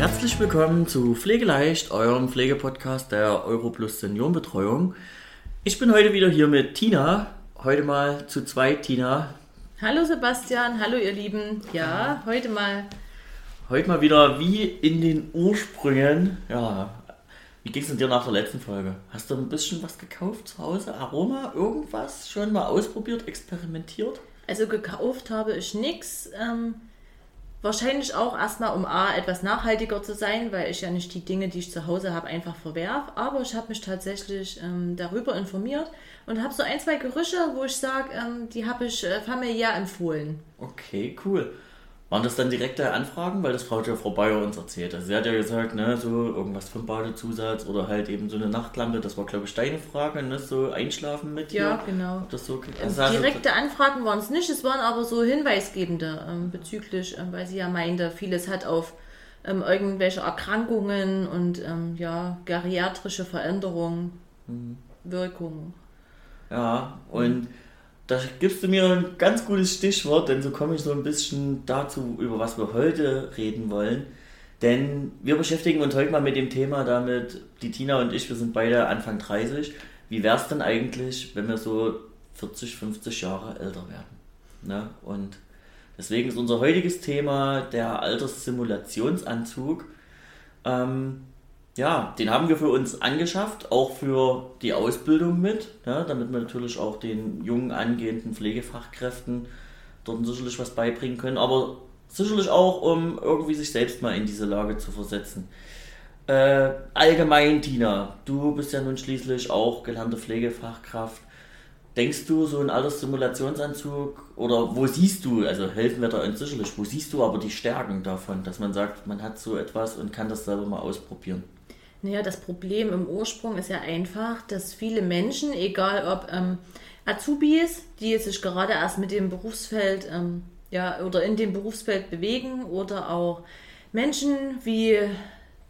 Herzlich willkommen zu Pflegeleicht, eurem Pflegepodcast der Europlus Seniorenbetreuung. Ich bin heute wieder hier mit Tina. Heute mal zu zweit, Tina. Hallo Sebastian, hallo ihr Lieben. Ja, heute mal. Heute mal wieder wie in den Ursprüngen. Ja, wie ging es dir nach der letzten Folge? Hast du ein bisschen was gekauft zu Hause? Aroma? Irgendwas schon mal ausprobiert, experimentiert? Also gekauft habe ich nichts. Ähm, wahrscheinlich auch erstmal, um A, etwas nachhaltiger zu sein, weil ich ja nicht die Dinge, die ich zu Hause habe, einfach verwerf. Aber ich habe mich tatsächlich ähm, darüber informiert und habe so ein, zwei Gerüche, wo ich sage, ähm, die habe ich äh, familiär empfohlen. Okay, cool. Waren das dann direkte Anfragen? Weil das Frau ja Frau Bayer uns erzählt. Also sie hat ja gesagt, ne, so irgendwas vom Badezusatz oder halt eben so eine Nachtlampe. Das war, glaube ich, deine Frage, ne, so einschlafen mit Ja, dir. genau. Das so, also direkte Anfragen waren es nicht, es waren aber so hinweisgebende ähm, bezüglich, ähm, weil sie ja meinte, vieles hat auf ähm, irgendwelche Erkrankungen und ähm, ja, geriatrische Veränderungen, mhm. Wirkungen. Ja, und da gibst du mir ein ganz gutes Stichwort, denn so komme ich so ein bisschen dazu, über was wir heute reden wollen. Denn wir beschäftigen uns heute mal mit dem Thema damit, die Tina und ich, wir sind beide Anfang 30. Wie wäre es denn eigentlich, wenn wir so 40, 50 Jahre älter werden? Ne? Und deswegen ist unser heutiges Thema der Alterssimulationsanzug. Ähm, ja, den haben wir für uns angeschafft, auch für die Ausbildung mit, ja, damit wir natürlich auch den jungen angehenden Pflegefachkräften dort sicherlich was beibringen können, aber sicherlich auch, um irgendwie sich selbst mal in diese Lage zu versetzen. Äh, allgemein, Tina, du bist ja nun schließlich auch gelernte Pflegefachkraft. Denkst du, so ein Simulationsanzug oder wo siehst du, also helfen wir da uns sicherlich, wo siehst du aber die Stärken davon, dass man sagt, man hat so etwas und kann das selber mal ausprobieren? Naja, das Problem im Ursprung ist ja einfach, dass viele Menschen, egal ob ähm, Azubis, die sich gerade erst mit dem Berufsfeld ähm, ja, oder in dem Berufsfeld bewegen, oder auch Menschen wie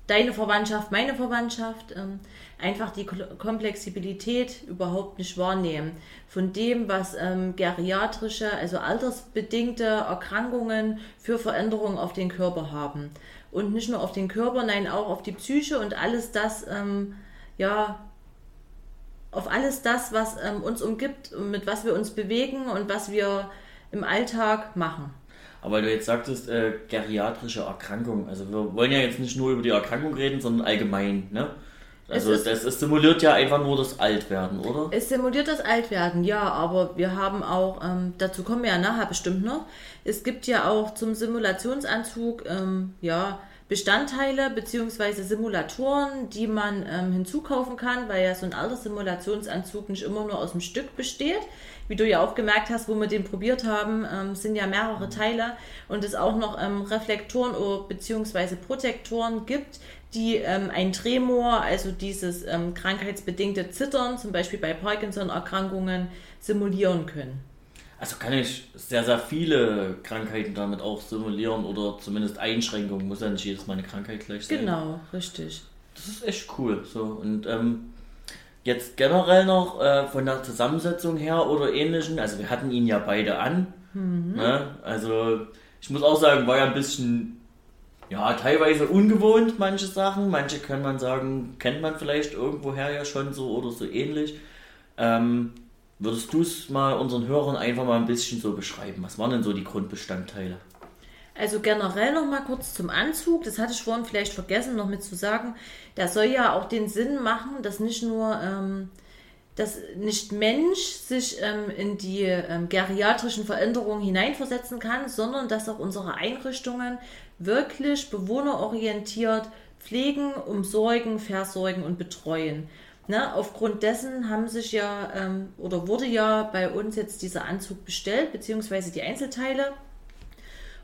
deine Verwandtschaft, meine Verwandtschaft, ähm, einfach die Komplexibilität überhaupt nicht wahrnehmen. Von dem, was ähm, geriatrische, also altersbedingte Erkrankungen für Veränderungen auf den Körper haben und nicht nur auf den Körper, nein, auch auf die Psyche und alles das, ähm, ja, auf alles das, was ähm, uns umgibt, mit was wir uns bewegen und was wir im Alltag machen. Aber du jetzt sagtest, äh, geriatrische Erkrankung. Also wir wollen ja jetzt nicht nur über die Erkrankung reden, sondern allgemein, ne? Also es, das, es simuliert ja einfach nur das Altwerden, oder? Es simuliert das Altwerden, ja, aber wir haben auch, ähm, dazu kommen wir ja nachher bestimmt noch, es gibt ja auch zum Simulationsanzug ähm, ja, Bestandteile bzw. Simulatoren, die man ähm, hinzukaufen kann, weil ja so ein alter Simulationsanzug nicht immer nur aus dem Stück besteht. Wie du ja auch gemerkt hast, wo wir den probiert haben, ähm, sind ja mehrere Teile und es auch noch ähm, Reflektoren bzw. Protektoren gibt, die ähm, ein Tremor, also dieses ähm, krankheitsbedingte Zittern, zum Beispiel bei Parkinson-Erkrankungen, simulieren können. Also kann ich sehr, sehr viele Krankheiten damit auch simulieren oder zumindest Einschränkungen. Muss ja nicht jedes Mal eine Krankheit gleich sein. Genau, richtig. Das ist echt cool. So und ähm, jetzt generell noch äh, von der Zusammensetzung her oder ähnlichen. Also wir hatten ihn ja beide an. Mhm. Ne? Also ich muss auch sagen, war ja ein bisschen ja, teilweise ungewohnt, manche Sachen. Manche kann man sagen, kennt man vielleicht irgendwoher ja schon so oder so ähnlich. Ähm, würdest du es mal unseren Hörern einfach mal ein bisschen so beschreiben? Was waren denn so die Grundbestandteile? Also generell noch mal kurz zum Anzug. Das hatte ich vorhin vielleicht vergessen, noch mit zu sagen. Der soll ja auch den Sinn machen, dass nicht nur ähm, dass nicht Mensch sich ähm, in die ähm, geriatrischen Veränderungen hineinversetzen kann, sondern dass auch unsere Einrichtungen wirklich bewohnerorientiert pflegen, umsorgen, versorgen und betreuen. Ne, aufgrund dessen haben sich ja ähm, oder wurde ja bei uns jetzt dieser Anzug bestellt, beziehungsweise die Einzelteile.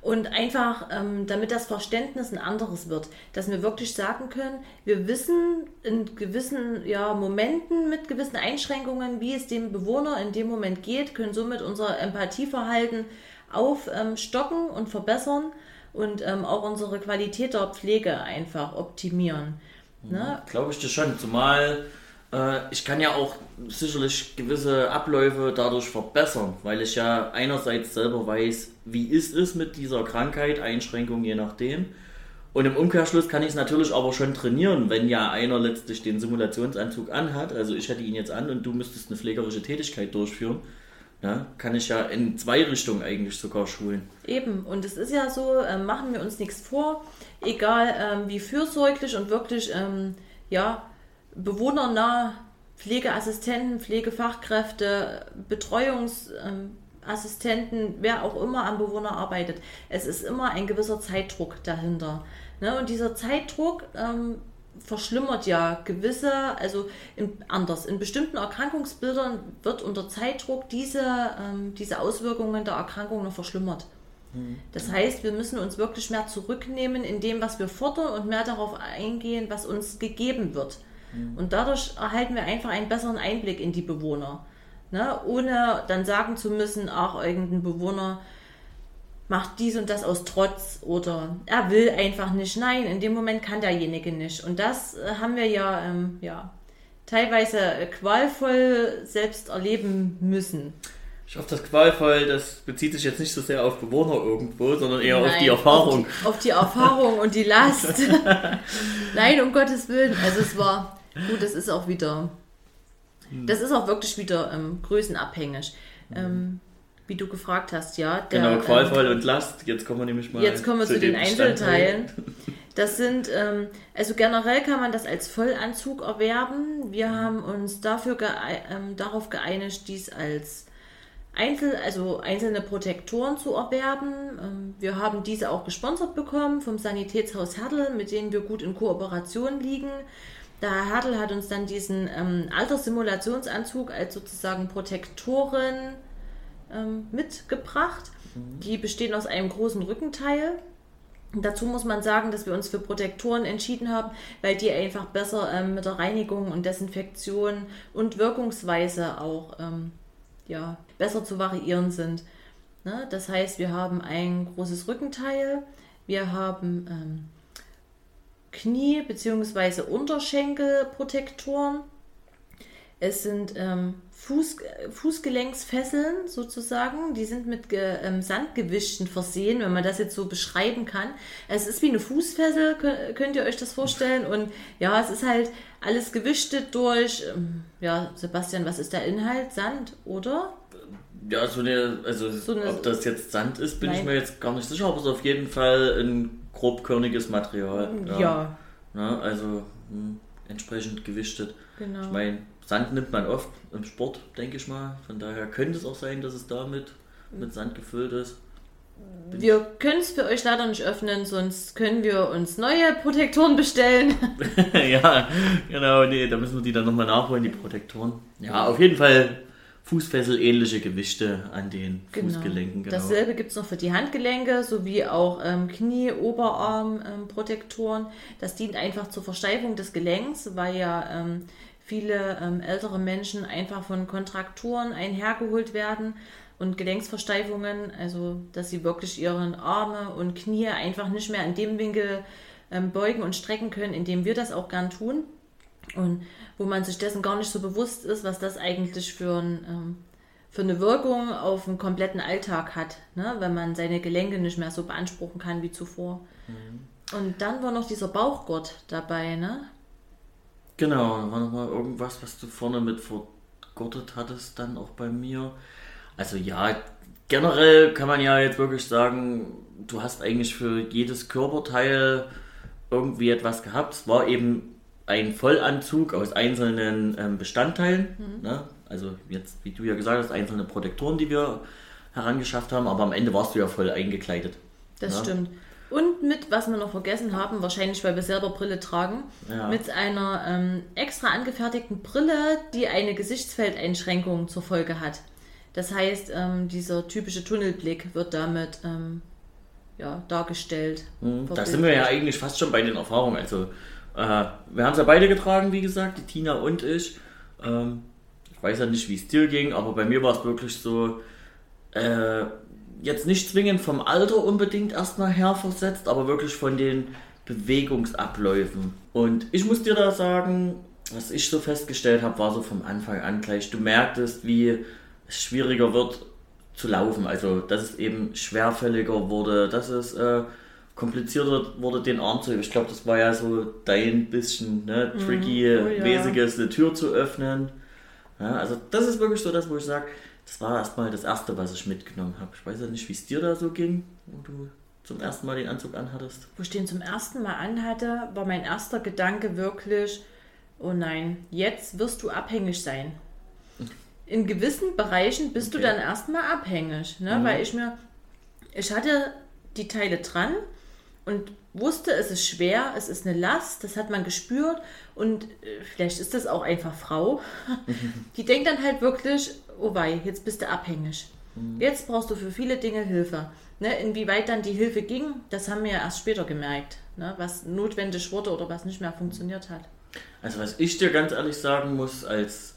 Und einfach, ähm, damit das Verständnis ein anderes wird, dass wir wirklich sagen können, wir wissen in gewissen ja, Momenten mit gewissen Einschränkungen, wie es dem Bewohner in dem Moment geht, können somit unser Empathieverhalten aufstocken und verbessern und ähm, auch unsere Qualität der Pflege einfach optimieren. Ne? Glaube ich dir schon, zumal ich kann ja auch sicherlich gewisse Abläufe dadurch verbessern, weil ich ja einerseits selber weiß, wie ist es mit dieser Krankheit, Einschränkung je nachdem. Und im Umkehrschluss kann ich es natürlich aber schon trainieren, wenn ja einer letztlich den Simulationsanzug anhat. Also ich hätte ihn jetzt an und du müsstest eine pflegerische Tätigkeit durchführen. Ja, kann ich ja in zwei Richtungen eigentlich sogar schulen. Eben, und es ist ja so, äh, machen wir uns nichts vor, egal ähm, wie fürsorglich und wirklich ähm, ja, bewohnernah Pflegeassistenten, Pflegefachkräfte, Betreuungsassistenten, wer auch immer am Bewohner arbeitet. Es ist immer ein gewisser Zeitdruck dahinter. Ne? Und dieser Zeitdruck ähm, verschlimmert ja gewisse, also in, anders. In bestimmten Erkrankungsbildern wird unter Zeitdruck diese, ähm, diese Auswirkungen der Erkrankung noch verschlimmert. Mhm. Das heißt, wir müssen uns wirklich mehr zurücknehmen in dem, was wir fordern und mehr darauf eingehen, was uns gegeben wird. Mhm. Und dadurch erhalten wir einfach einen besseren Einblick in die Bewohner. Ne? Ohne dann sagen zu müssen, ach, irgendein Bewohner macht dies und das aus Trotz oder er will einfach nicht. Nein, in dem Moment kann derjenige nicht. Und das äh, haben wir ja, ähm, ja teilweise qualvoll selbst erleben müssen. Ich hoffe, das qualvoll, das bezieht sich jetzt nicht so sehr auf Bewohner irgendwo, sondern eher Nein, auf die Erfahrung. Auf die, auf die Erfahrung und die Last. Nein, um Gottes Willen. Also es war, gut, das ist auch wieder, das ist auch wirklich wieder ähm, größenabhängig. Ähm, wie du gefragt hast, ja. Der, genau, qualvoll ähm, und Last. Jetzt kommen wir nämlich mal. Jetzt kommen wir zu, zu den Einzelteilen. Das sind, ähm, also generell kann man das als Vollanzug erwerben. Wir haben uns dafür ge ähm, darauf geeinigt, dies als Einzel, also einzelne Protektoren zu erwerben. Ähm, wir haben diese auch gesponsert bekommen vom Sanitätshaus Hertel, mit denen wir gut in Kooperation liegen. Der Herr Hertel hat uns dann diesen ähm, Alterssimulationsanzug als sozusagen Protektoren ähm, mitgebracht. Mhm. Die bestehen aus einem großen Rückenteil. Dazu muss man sagen, dass wir uns für Protektoren entschieden haben, weil die einfach besser ähm, mit der Reinigung und Desinfektion und Wirkungsweise auch ähm, ja, besser zu variieren sind. Ne? Das heißt, wir haben ein großes Rückenteil, wir haben ähm, Knie- bzw. Unterschenkelprotektoren es sind ähm, Fuß, Fußgelenksfesseln sozusagen, die sind mit Ge ähm, Sandgewischten versehen, wenn man das jetzt so beschreiben kann. Es ist wie eine Fußfessel, könnt ihr euch das vorstellen? Und ja, es ist halt alles gewichtet durch, ähm, ja, Sebastian, was ist der Inhalt? Sand, oder? Ja, so eine, also so eine, ob das jetzt Sand ist, bin nein. ich mir jetzt gar nicht sicher, aber es ist auf jeden Fall ein grobkörniges Material. Ja. ja. ja also mh, hm, entsprechend gewichtet. Genau. Ich meine, Sand nimmt man oft im Sport, denke ich mal. Von daher könnte es auch sein, dass es damit mit Sand gefüllt ist. Bin wir können es für euch leider nicht öffnen, sonst können wir uns neue Protektoren bestellen. ja, genau, nee, da müssen wir die dann nochmal nachholen, die Protektoren. Ja, auf jeden Fall Fußfessel-ähnliche Gewichte an den genau. Fußgelenken. Genau. Dasselbe gibt es noch für die Handgelenke sowie auch ähm, Knie-, Oberarm-Protektoren. Ähm, das dient einfach zur Versteifung des Gelenks, weil ja ähm, viele ähm, ältere Menschen einfach von Kontrakturen einhergeholt werden und Gelenksversteifungen, also dass sie wirklich ihre Arme und Knie einfach nicht mehr in dem Winkel ähm, beugen und strecken können, indem wir das auch gern tun. Und wo man sich dessen gar nicht so bewusst ist, was das eigentlich für, ein, ähm, für eine Wirkung auf den kompletten Alltag hat, ne? wenn man seine Gelenke nicht mehr so beanspruchen kann wie zuvor. Mhm. Und dann war noch dieser Bauchgurt dabei, ne? Genau, da war nochmal irgendwas, was du vorne mit vergurtet hattest, dann auch bei mir. Also ja, generell kann man ja jetzt wirklich sagen, du hast eigentlich für jedes Körperteil irgendwie etwas gehabt. Es war eben ein Vollanzug aus einzelnen ähm, Bestandteilen. Mhm. Ne? Also jetzt, wie du ja gesagt hast, einzelne Protektoren, die wir herangeschafft haben, aber am Ende warst du ja voll eingekleidet. Das ne? stimmt. Und mit, was wir noch vergessen haben, wahrscheinlich weil wir selber Brille tragen, ja. mit einer ähm, extra angefertigten Brille, die eine Gesichtsfeldeinschränkung zur Folge hat. Das heißt, ähm, dieser typische Tunnelblick wird damit ähm, ja, dargestellt. Mhm, da sind wir ja eigentlich fast schon bei den Erfahrungen. Also, äh, wir haben es ja beide getragen, wie gesagt, die Tina und ich. Ähm, ich weiß ja nicht, wie es dir ging, aber bei mir war es wirklich so, äh, jetzt nicht zwingend vom Alter unbedingt erstmal herversetzt, aber wirklich von den Bewegungsabläufen. Und ich muss dir da sagen, was ich so festgestellt habe, war so vom Anfang an gleich, du merktest, wie es schwieriger wird zu laufen. Also, dass es eben schwerfälliger wurde, dass es äh, komplizierter wurde, den Arm zu heben. Ich glaube, das war ja so dein bisschen ne, Mhm. tricky, Oh ja. mäßiges, eine Tür zu öffnen. Ja, also das ist wirklich so das, wo ich sage, das war erstmal das Erste, was ich mitgenommen habe. Ich weiß ja nicht, wie es dir da so ging, wo du zum ersten Mal den Anzug anhattest. Wo ich den zum ersten Mal anhatte, war mein erster Gedanke wirklich, oh nein, jetzt wirst du abhängig sein. In gewissen Bereichen bist du Okay. dann erstmal abhängig, ne? weil ich mir, ich hatte die Teile dran und wusste, es ist schwer, es ist eine Last, das hat man gespürt und äh, vielleicht ist das auch einfach Frau, die denkt dann halt wirklich, oh wei, jetzt bist du abhängig. Jetzt brauchst du für viele Dinge Hilfe. Ne, inwieweit dann die Hilfe ging, das haben wir ja erst später gemerkt, ne, was notwendig wurde oder was nicht mehr funktioniert hat. Also was ich dir ganz ehrlich sagen muss, als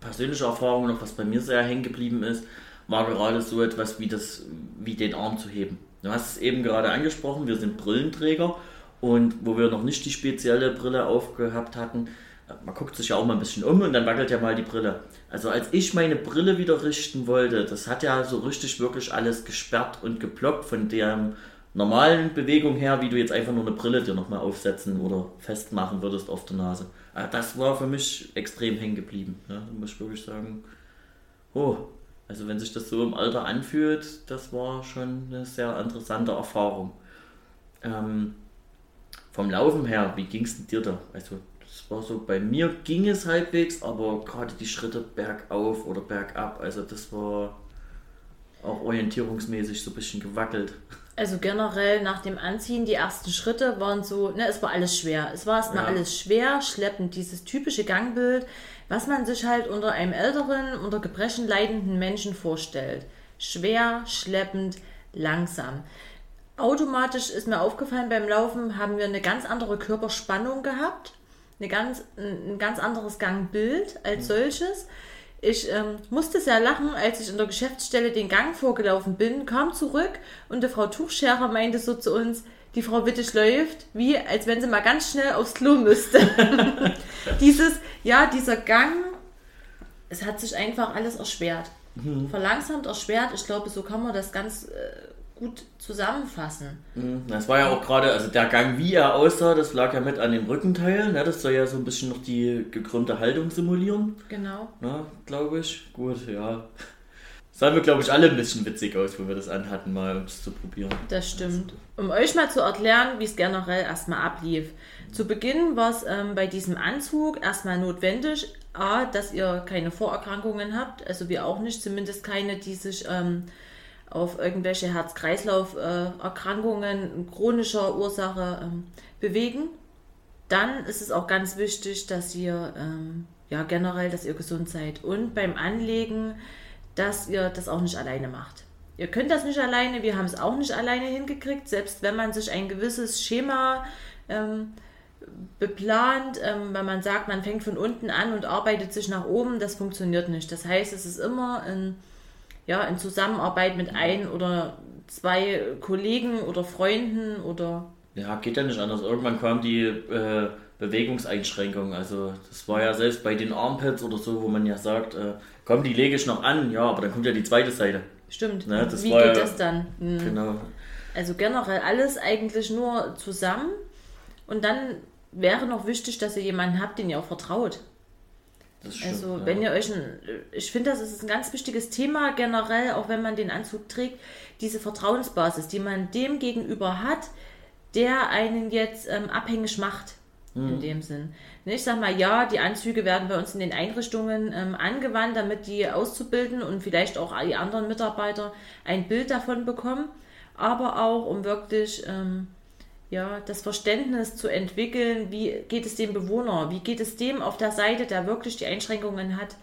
persönliche Erfahrung noch, was bei mir sehr hängen geblieben ist, war gerade so etwas wie das, wie den Arm zu heben. Du hast es eben gerade angesprochen, wir sind Brillenträger und wo wir noch nicht die spezielle Brille aufgehabt hatten, man guckt sich ja auch mal ein bisschen um und dann wackelt ja mal die Brille. Also als ich meine Brille wieder richten wollte, das hat ja so richtig wirklich alles gesperrt und geploppt von der normalen Bewegung her, wie du jetzt einfach nur eine Brille dir nochmal aufsetzen oder festmachen würdest auf der Nase. Also das war für mich extrem hängen geblieben. Ja, muss ich wirklich sagen, oh, also wenn sich das so im Alter anfühlt, das war schon eine sehr interessante Erfahrung. Ähm, vom Laufen her, wie ging es denn dir da? Also das war so, bei mir ging es halbwegs, aber gerade die Schritte bergauf oder bergab, also das war auch orientierungsmäßig so ein bisschen gewackelt. Also generell nach dem Anziehen, die ersten Schritte waren so, ne, es war alles schwer. Es war erstmal Ja. alles schwer, schleppend, dieses typische Gangbild, was man sich halt unter einem älteren, unter Gebrechen leidenden Menschen vorstellt. Schwer, schleppend, langsam. Automatisch ist mir aufgefallen, beim Laufen haben wir eine ganz andere Körperspannung gehabt, eine ganz, ein ganz anderes Gangbild als solches. Ich ähm, musste sehr lachen, als ich in der Geschäftsstelle den Gang vorgelaufen bin, kam zurück und die Frau Tuchscherer meinte so zu uns, die Frau Wittig läuft, wie als wenn sie mal ganz schnell aufs Klo müsste. Dieses, ja, dieser Gang, es hat sich einfach alles erschwert. Verlangsamt, erschwert, ich glaube, so kann man das ganz äh, gut zusammenfassen. Mhm, Das war ja auch gerade, also der Gang, wie er aussah, das lag ja mit an dem Rückenteil. Ne? Das soll ja so ein bisschen noch die gekrümmte Haltung simulieren, Genau. ne? glaube ich. Gut, ja. Sahen wir, glaube ich, alle ein bisschen witzig aus, wo wir das anhatten, mal um es zu probieren. Das stimmt. Um euch mal zu erklären, wie es generell erstmal ablief. Zu Beginn war es ähm, bei diesem Anzug erstmal notwendig, A, dass ihr keine Vorerkrankungen habt, also wir auch nicht, zumindest keine, die sich ähm, auf irgendwelche Herz-Kreislauf-Erkrankungen chronischer Ursache ähm, bewegen. Dann ist es auch ganz wichtig, dass ihr ähm, ja generell, dass ihr gesund seid und beim Anlegen, dass ihr das auch nicht alleine macht. Ihr könnt das nicht alleine, wir haben es auch nicht alleine hingekriegt, selbst wenn man sich ein gewisses Schema ähm, beplant, ähm, wenn man sagt, man fängt von unten an und arbeitet sich nach oben, das funktioniert nicht. Das heißt, es ist immer in, ja, in Zusammenarbeit mit ein oder zwei Kollegen oder Freunden oder Ja, geht ja nicht anders. Irgendwann kam die äh, Bewegungseinschränkung. Also das war ja selbst bei den Armpads oder so, wo man ja sagt, äh, komm, die lege ich noch an. Ja, aber dann kommt ja die zweite Seite. stimmt. Ne, Wie geht ja- das dann? Hm. Genau. Also generell alles eigentlich nur zusammen. Und dann wäre noch wichtig, dass ihr jemanden habt, den ihr auch vertraut. Stimmt, Also ja. wenn ihr euch ein, ich finde, das ist ein ganz wichtiges Thema generell, auch wenn man den Anzug trägt, diese Vertrauensbasis, die man dem gegenüber hat, der einen jetzt ähm, abhängig macht. In dem Sinn. Ne, Ich sag mal, ja, die Anzüge werden bei uns in den Einrichtungen ähm, angewandt, damit die Auszubildenden und vielleicht auch die anderen Mitarbeiter ein Bild davon bekommen, aber auch um wirklich ähm, ja, das Verständnis zu entwickeln, wie geht es dem Bewohner, wie geht es dem auf der Seite, der wirklich die Einschränkungen hat.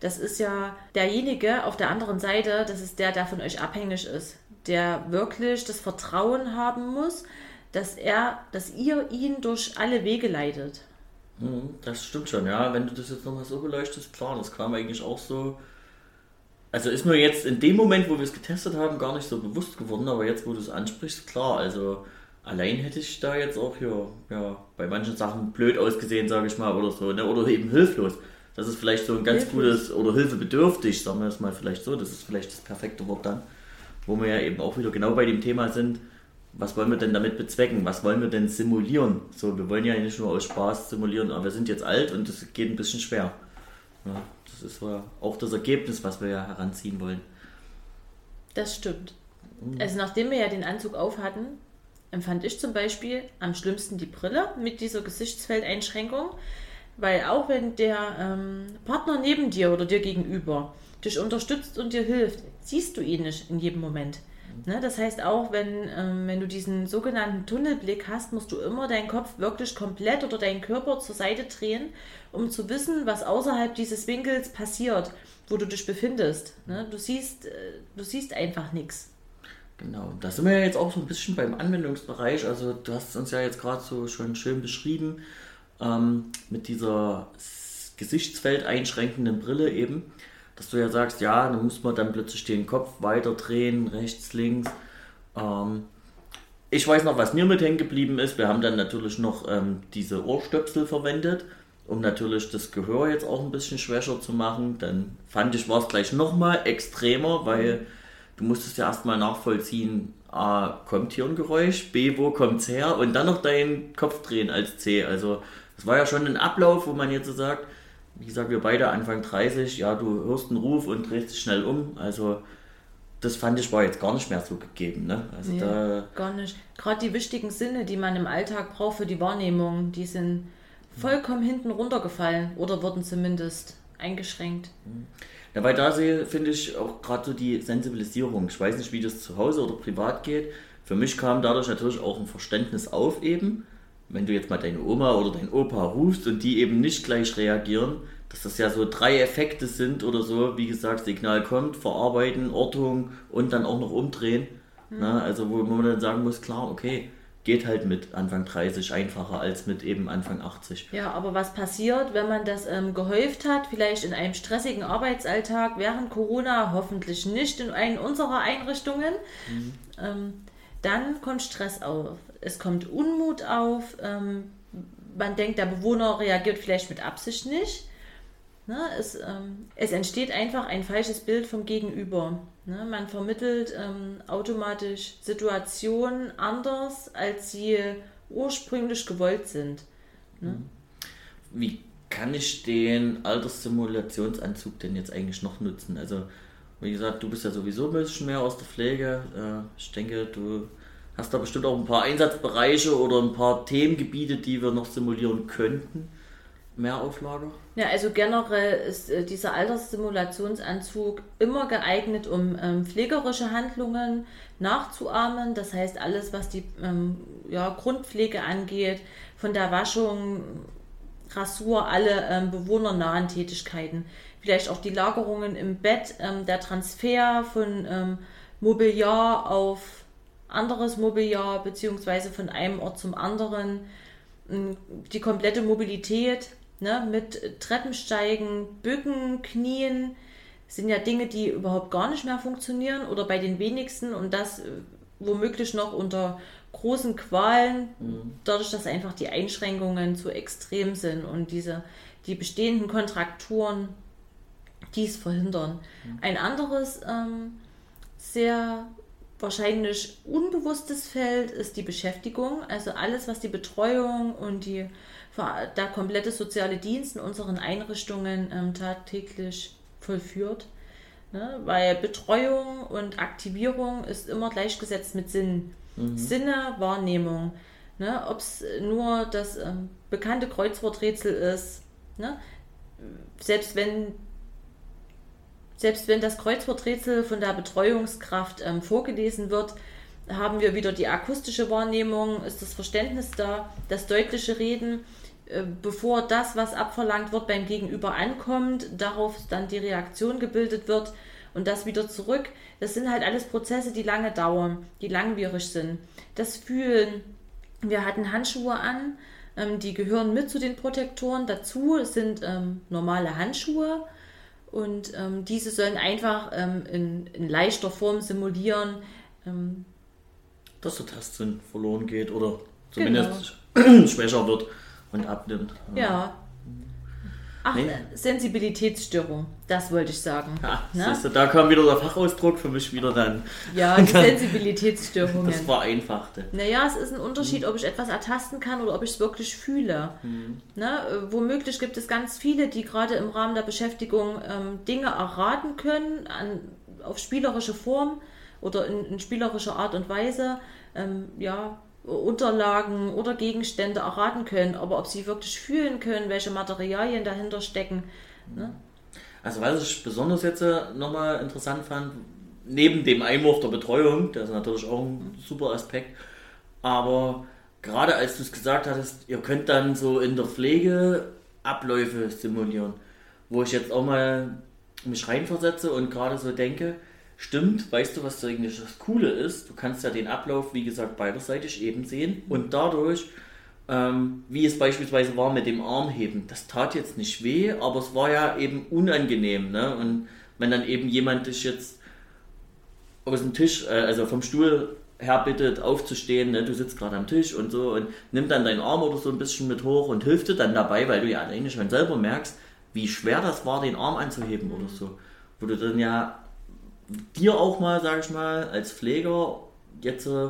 Das ist ja derjenige auf der anderen Seite, das ist der, der von euch abhängig ist, der wirklich das Vertrauen haben muss, dass er, dass ihr ihn durch alle Wege leitet. Mhm, Das stimmt schon, ja. Wenn du das jetzt nochmal so beleuchtest, klar, das kam eigentlich auch so. Also ist mir jetzt in dem Moment, wo wir es getestet haben, gar nicht so bewusst geworden, aber jetzt, wo du es ansprichst, klar, also allein hätte ich da jetzt auch hier, ja, bei manchen Sachen blöd ausgesehen, sage ich mal, oder so, ne? oder eben hilflos. Das ist vielleicht so ein ganz Hilflos. gutes, oder hilfebedürftig, sagen wir es mal vielleicht so, das ist vielleicht das perfekte Wort dann, wo wir ja eben auch wieder genau bei dem Thema sind, was wollen wir denn damit bezwecken? Was wollen wir denn simulieren? So, wir wollen ja nicht nur aus Spaß simulieren, aber wir sind jetzt alt und das geht ein bisschen schwer. Ja, das ist auch das Ergebnis, was wir ja heranziehen wollen. Das stimmt. Mhm. Also nachdem wir ja den Anzug aufhatten, empfand ich zum Beispiel am schlimmsten die Brille mit dieser Gesichtsfeldeinschränkung, weil auch wenn der ähm, Partner neben dir oder dir gegenüber dich unterstützt und dir hilft, siehst du ihn nicht in jedem Moment. Ne? Das heißt auch, wenn, ähm, wenn du diesen sogenannten Tunnelblick hast, musst du immer deinen Kopf wirklich komplett oder deinen Körper zur Seite drehen, um zu wissen, was außerhalb dieses Winkels passiert, wo du dich befindest. Ne? Du, siehst, äh, du siehst einfach nichts. Genau, da sind wir ja jetzt auch so ein bisschen beim Anwendungsbereich. Also du hast uns ja jetzt gerade so schon schön beschrieben ähm, mit dieser Gesichtsfeld einschränkenden Brille eben dass du ja sagst, ja, dann muss man dann plötzlich den Kopf weiter drehen, rechts, links. Ähm, ich weiß noch, was mir mit hängen geblieben ist. Wir haben dann natürlich noch ähm, diese Ohrstöpsel verwendet, um natürlich das Gehör jetzt auch ein bisschen schwächer zu machen. Dann fand ich, war es gleich nochmal extremer, weil du musstest ja erstmal nachvollziehen, A, kommt hier ein Geräusch, B, wo kommt es her und dann noch deinen Kopf drehen als C. Also das war ja schon ein Ablauf, wo man jetzt so sagt, wie gesagt, wir beide Anfang 30, ja, du hörst einen Ruf und drehst dich schnell um. Also das fand ich war jetzt gar nicht mehr so gegeben. Ne? Also ja, da, gar nicht. Gerade die wichtigen Sinne, die man im Alltag braucht für die Wahrnehmung, die sind vollkommen hinten runtergefallen oder wurden zumindest eingeschränkt. Ja, weil da sehe, finde ich auch gerade so die Sensibilisierung. Ich weiß nicht, wie das zu Hause oder privat geht. Für mich kam dadurch natürlich auch ein Verständnis auf eben wenn du jetzt mal deine Oma oder deinen Opa rufst und die eben nicht gleich reagieren, dass das ja so drei Effekte sind oder so, wie gesagt, Signal kommt, verarbeiten, Ortung und dann auch noch umdrehen. Mhm. Na, also wo man dann sagen muss, klar, okay, geht halt mit Anfang 30 einfacher als mit eben Anfang 80. Ja, aber was passiert, wenn man das ähm, gehäuft hat, vielleicht in einem stressigen Arbeitsalltag während Corona, hoffentlich nicht in einer unserer Einrichtungen, mhm. ähm, dann kommt Stress auf es kommt Unmut auf, ähm, man denkt, der Bewohner reagiert vielleicht mit Absicht nicht. Ne, es, ähm, es, entsteht einfach ein falsches Bild vom Gegenüber. Ne, man vermittelt ähm, automatisch Situationen anders, als sie ursprünglich gewollt sind. Ne? Mhm. Wie kann ich den Alterssimulationsanzug denn jetzt eigentlich noch nutzen? Also, wie gesagt, du bist ja sowieso ein bisschen mehr aus der Pflege. Äh, ich denke, du Hast da bestimmt auch ein paar Einsatzbereiche oder ein paar Themengebiete, die wir noch simulieren könnten? Mehr Auflage? Ja, also generell ist äh, dieser Alterssimulationsanzug immer geeignet, um ähm, pflegerische Handlungen nachzuahmen. Das heißt, alles, was die ähm, ja, Grundpflege angeht, von der Waschung, Rasur, alle ähm, bewohnernahen Tätigkeiten. Vielleicht auch die Lagerungen im Bett, ähm, der Transfer von ähm, Mobiliar auf anderes Mobiliar beziehungsweise von einem Ort zum anderen. Mm, die komplette Mobilität ne, mit Treppensteigen, Bücken, Knien sind ja Dinge, die überhaupt gar nicht mehr funktionieren oder bei den wenigsten und das äh, womöglich noch unter großen Qualen, mhm. dadurch, dass einfach die Einschränkungen zu extrem sind und diese die bestehenden Kontrakturen dies verhindern. Mhm. Ein anderes ähm, sehr wahrscheinlich unbewusstes Feld ist die Beschäftigung, also alles, was die Betreuung und die, der komplette soziale Dienst in unseren Einrichtungen ähm, tagtäglich vollführt. Ne? Weil Betreuung und Aktivierung ist immer gleichgesetzt mit Sinn. Mhm. Sinne, Wahrnehmung. Ne? Ob es nur das ähm, bekannte Kreuzworträtsel ist. Ne? Selbst wenn selbst wenn das Kreuzworträtsel von der Betreuungskraft ähm, vorgelesen wird, haben wir wieder die akustische Wahrnehmung, ist das Verständnis da, das deutliche Reden, bevor das, was abverlangt wird, beim Gegenüber ankommt, darauf dann die Reaktion gebildet wird und das wieder zurück. Das sind halt alles Prozesse, die lange dauern, die langwierig sind. Das Fühlen, wir hatten Handschuhe an, ähm, die gehören mit zu den Protektoren dazu, es sind ähm, normale Handschuhe und ähm, diese sollen einfach ähm, in, in, leichter Form simulieren, ähm, dass der Tastsinn verloren geht oder zumindest genau. schwächer wird und abnimmt. Ja. Ach, nee. Sensibilitätsstörung, das wollte ich sagen. Ja, ne? du, da kam wieder der Fachausdruck für mich wieder dann. Ja, die Sensibilitätsstörung. Das vereinfachte. Naja, es ist ein Unterschied, ob ich etwas ertasten kann oder ob ich es wirklich fühle. Hm. Ne? Womöglich gibt es ganz viele, die gerade im Rahmen der Beschäftigung ähm, Dinge erraten können, an, auf spielerische Form oder in, in spielerischer Art und Weise. Ähm, ja, Unterlagen oder Gegenstände erraten können, aber ob sie wirklich fühlen können, welche Materialien dahinter stecken. Ne? Also was ich besonders jetzt äh, nochmal interessant fand, neben dem Einwurf der Betreuung, das ist natürlich auch ein super Aspekt, aber gerade als du es gesagt hattest, ihr könnt dann so in der Pflege Abläufe simulieren, wo ich jetzt auch mal mich reinversetze und gerade so denke, stimmt, weißt du, was eigentlich das Coole ist? Du kannst ja den Ablauf, wie gesagt, beiderseitig eben sehen und dadurch, ähm, wie es beispielsweise war mit dem Armheben, das tat jetzt nicht weh, aber es war ja eben unangenehm. Ne? Und wenn dann eben jemand dich jetzt aus dem Tisch, äh, also vom Stuhl her bittet, aufzustehen, ne? du sitzt gerade am Tisch und so und nimmt dann deinen Arm oder so ein bisschen mit hoch und hilft dir dann dabei, weil du ja eigentlich schon selber merkst, wie schwer das war, den Arm anzuheben oder so. Wo du dann ja dir auch mal, sage ich mal, als Pfleger jetzt äh,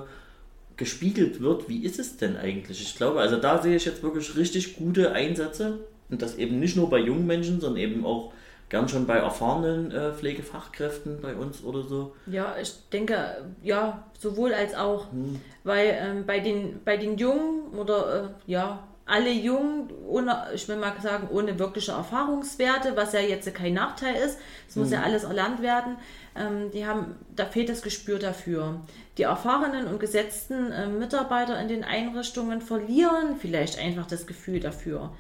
gespiegelt wird, wie ist es denn eigentlich? Ich glaube, also da sehe ich jetzt wirklich richtig gute Einsätze und das eben nicht nur bei jungen Menschen, sondern eben auch gern schon bei erfahrenen äh, Pflegefachkräften bei uns oder so. Ja, ich denke, ja, sowohl als auch, hm. weil ähm, bei, den, bei den Jungen oder äh, ja, alle jung, ohne, ich will mal sagen, ohne wirkliche Erfahrungswerte, was ja jetzt kein Nachteil ist. Es muss mhm. ja alles erlernt werden. Ähm, die haben, da fehlt das Gespür dafür. Die erfahrenen und gesetzten äh, Mitarbeiter in den Einrichtungen verlieren vielleicht einfach das Gefühl dafür.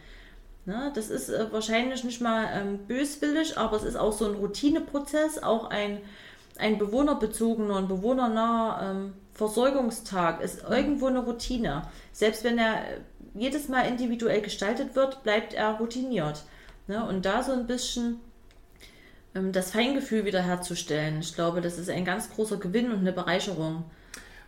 Ne? Das ist äh, wahrscheinlich nicht mal ähm, böswillig, aber es ist auch so ein Routineprozess, auch ein, ein bewohnerbezogener und bewohnernaher ähm, Versorgungstag ist irgendwo eine Routine. Selbst wenn er jedes Mal individuell gestaltet wird, bleibt er routiniert. Ne? Und da so ein bisschen das Feingefühl wiederherzustellen, ich glaube, das ist ein ganz großer Gewinn und eine Bereicherung.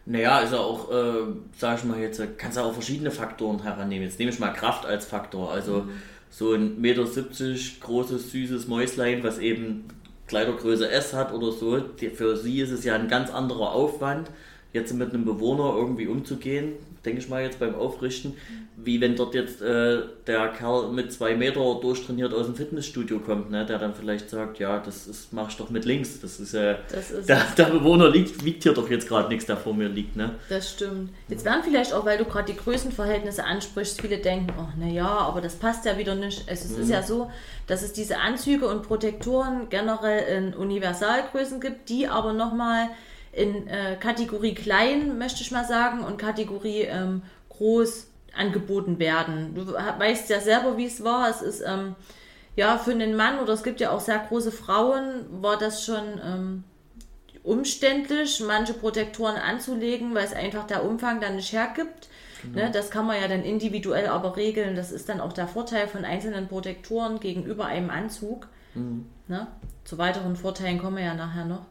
Naja, also auch, äh, sag ich mal jetzt, kannst du auch verschiedene Faktoren herannehmen. Jetzt nehme ich mal Kraft als Faktor. Also mhm. so ein Meter 70 großes, süßes Mäuslein, was eben Kleidergröße S hat oder so, für sie ist es ja ein ganz anderer Aufwand, jetzt mit einem Bewohner irgendwie umzugehen, denke ich mal jetzt beim Aufrichten, wie wenn dort jetzt äh, der Kerl mit zwei Meter durchtrainiert aus dem Fitnessstudio kommt, ne, der dann vielleicht sagt, ja, das ist, mach ich doch mit links. Das ist ja, das ist der, der, Bewohner liegt, wiegt hier doch jetzt gerade nichts, der vor mir liegt. Ne? Das stimmt. Jetzt werden vielleicht auch, weil du gerade die Größenverhältnisse ansprichst, viele denken, oh naja, aber das passt ja wieder nicht. Es ist, mhm. ist ja so, dass es diese Anzüge und Protektoren generell in Universalgrößen gibt, die aber nochmal in äh, Kategorie klein, möchte ich mal sagen, und Kategorie ähm, groß angeboten werden. Du weißt ja selber, wie es war. Es ist ähm, ja für einen Mann oder es gibt ja auch sehr große Frauen, war das schon ähm, umständlich, manche Protektoren anzulegen, weil es einfach der Umfang dann nicht hergibt. Genau. Ne, das kann man ja dann individuell aber regeln. Das ist dann auch der Vorteil von einzelnen Protektoren gegenüber einem Anzug. Mhm. Ne? Zu weiteren Vorteilen kommen wir ja nachher noch.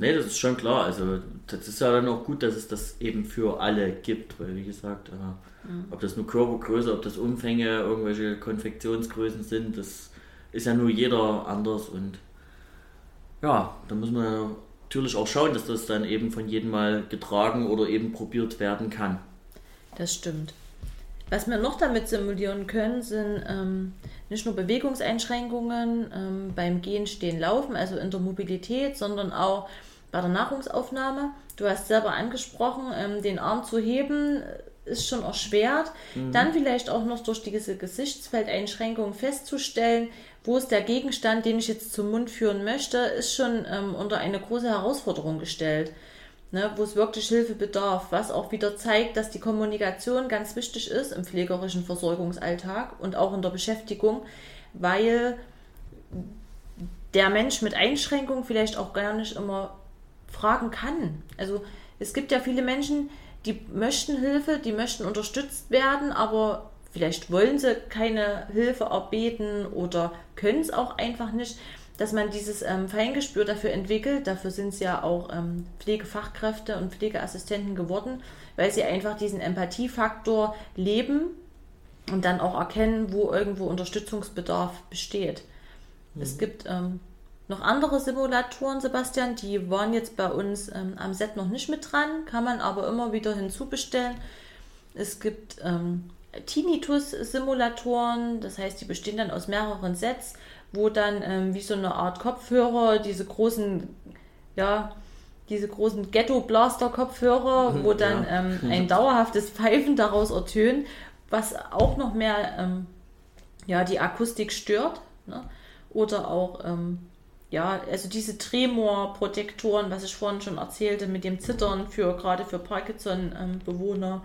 Nee, das ist schon klar. Also das ist ja dann auch gut, dass es das eben für alle gibt, weil wie gesagt, äh, mhm. ob das nur Körpergröße, ob das Umfänge, irgendwelche Konfektionsgrößen sind, das ist ja nur jeder anders und ja, da muss man natürlich auch schauen, dass das dann eben von jedem mal getragen oder eben probiert werden kann. Das stimmt. Was wir noch damit simulieren können, sind ähm, nicht nur Bewegungseinschränkungen ähm, beim Gehen, Stehen, Laufen, also in der Mobilität, sondern auch bei der Nahrungsaufnahme. Du hast selber angesprochen, ähm, den Arm zu heben äh, ist schon erschwert. Mhm. Dann vielleicht auch noch durch diese Gesichtsfeldeinschränkung festzustellen, wo ist der Gegenstand, den ich jetzt zum Mund führen möchte, ist schon ähm, unter eine große Herausforderung gestellt. Ne, wo es wirklich Hilfe bedarf, was auch wieder zeigt, dass die Kommunikation ganz wichtig ist im pflegerischen Versorgungsalltag und auch in der Beschäftigung, weil der Mensch mit Einschränkungen vielleicht auch gar nicht immer fragen kann. Also es gibt ja viele Menschen, die möchten Hilfe, die möchten unterstützt werden, aber vielleicht wollen sie keine Hilfe erbeten oder können es auch einfach nicht, dass man dieses ähm, Feingespür dafür entwickelt. Dafür sind es ja auch ähm, Pflegefachkräfte und Pflegeassistenten geworden, weil sie einfach diesen Empathiefaktor leben und dann auch erkennen, wo irgendwo Unterstützungsbedarf besteht. Mhm. Es gibt ähm, noch andere Simulatoren, Sebastian, die waren jetzt bei uns ähm, am Set noch nicht mit dran, kann man aber immer wieder hinzubestellen. Es gibt ähm, Tinnitus-Simulatoren, das heißt, die bestehen dann aus mehreren Sets, wo dann ähm, wie so eine Art Kopfhörer diese großen, ja, diese großen Ghetto-Blaster-Kopfhörer, mhm, wo dann ja. ähm, ein dauerhaftes Pfeifen daraus ertönt, was auch noch mehr ähm, ja, die Akustik stört. Ne? Oder auch, ähm, ja, also diese Tremor-Protektoren, was ich vorhin schon erzählte, mit dem Zittern für gerade für Parkinson-Bewohner.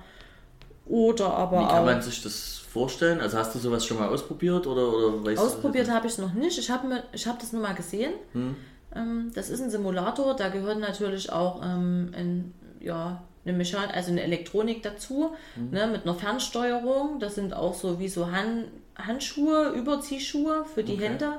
Oder aber Wie kann auch, man sich das vorstellen? Also hast du sowas schon mal ausprobiert oder, oder weißt Ausprobiert habe ich es noch nicht. Ich habe hab das nur mal gesehen. Hm. Ähm, das ist ein Simulator, da gehört natürlich auch ähm, ein, ja, eine Mechan also eine Elektronik dazu, mhm. ne, mit einer Fernsteuerung. Das sind auch so wie so Hand Handschuhe, Überziehschuhe für die okay. Hände.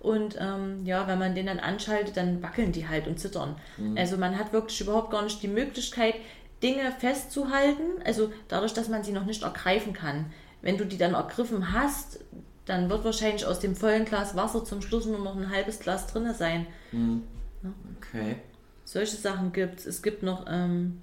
Und ähm, ja, wenn man den dann anschaltet, dann wackeln die halt und zittern. Mhm. Also man hat wirklich überhaupt gar nicht die Möglichkeit, Dinge festzuhalten. Also dadurch, dass man sie noch nicht ergreifen kann. Wenn du die dann ergriffen hast, dann wird wahrscheinlich aus dem vollen Glas Wasser zum Schluss nur noch ein halbes Glas drin sein. Mhm. Ja. Okay. Solche Sachen gibt es. Es gibt noch ähm,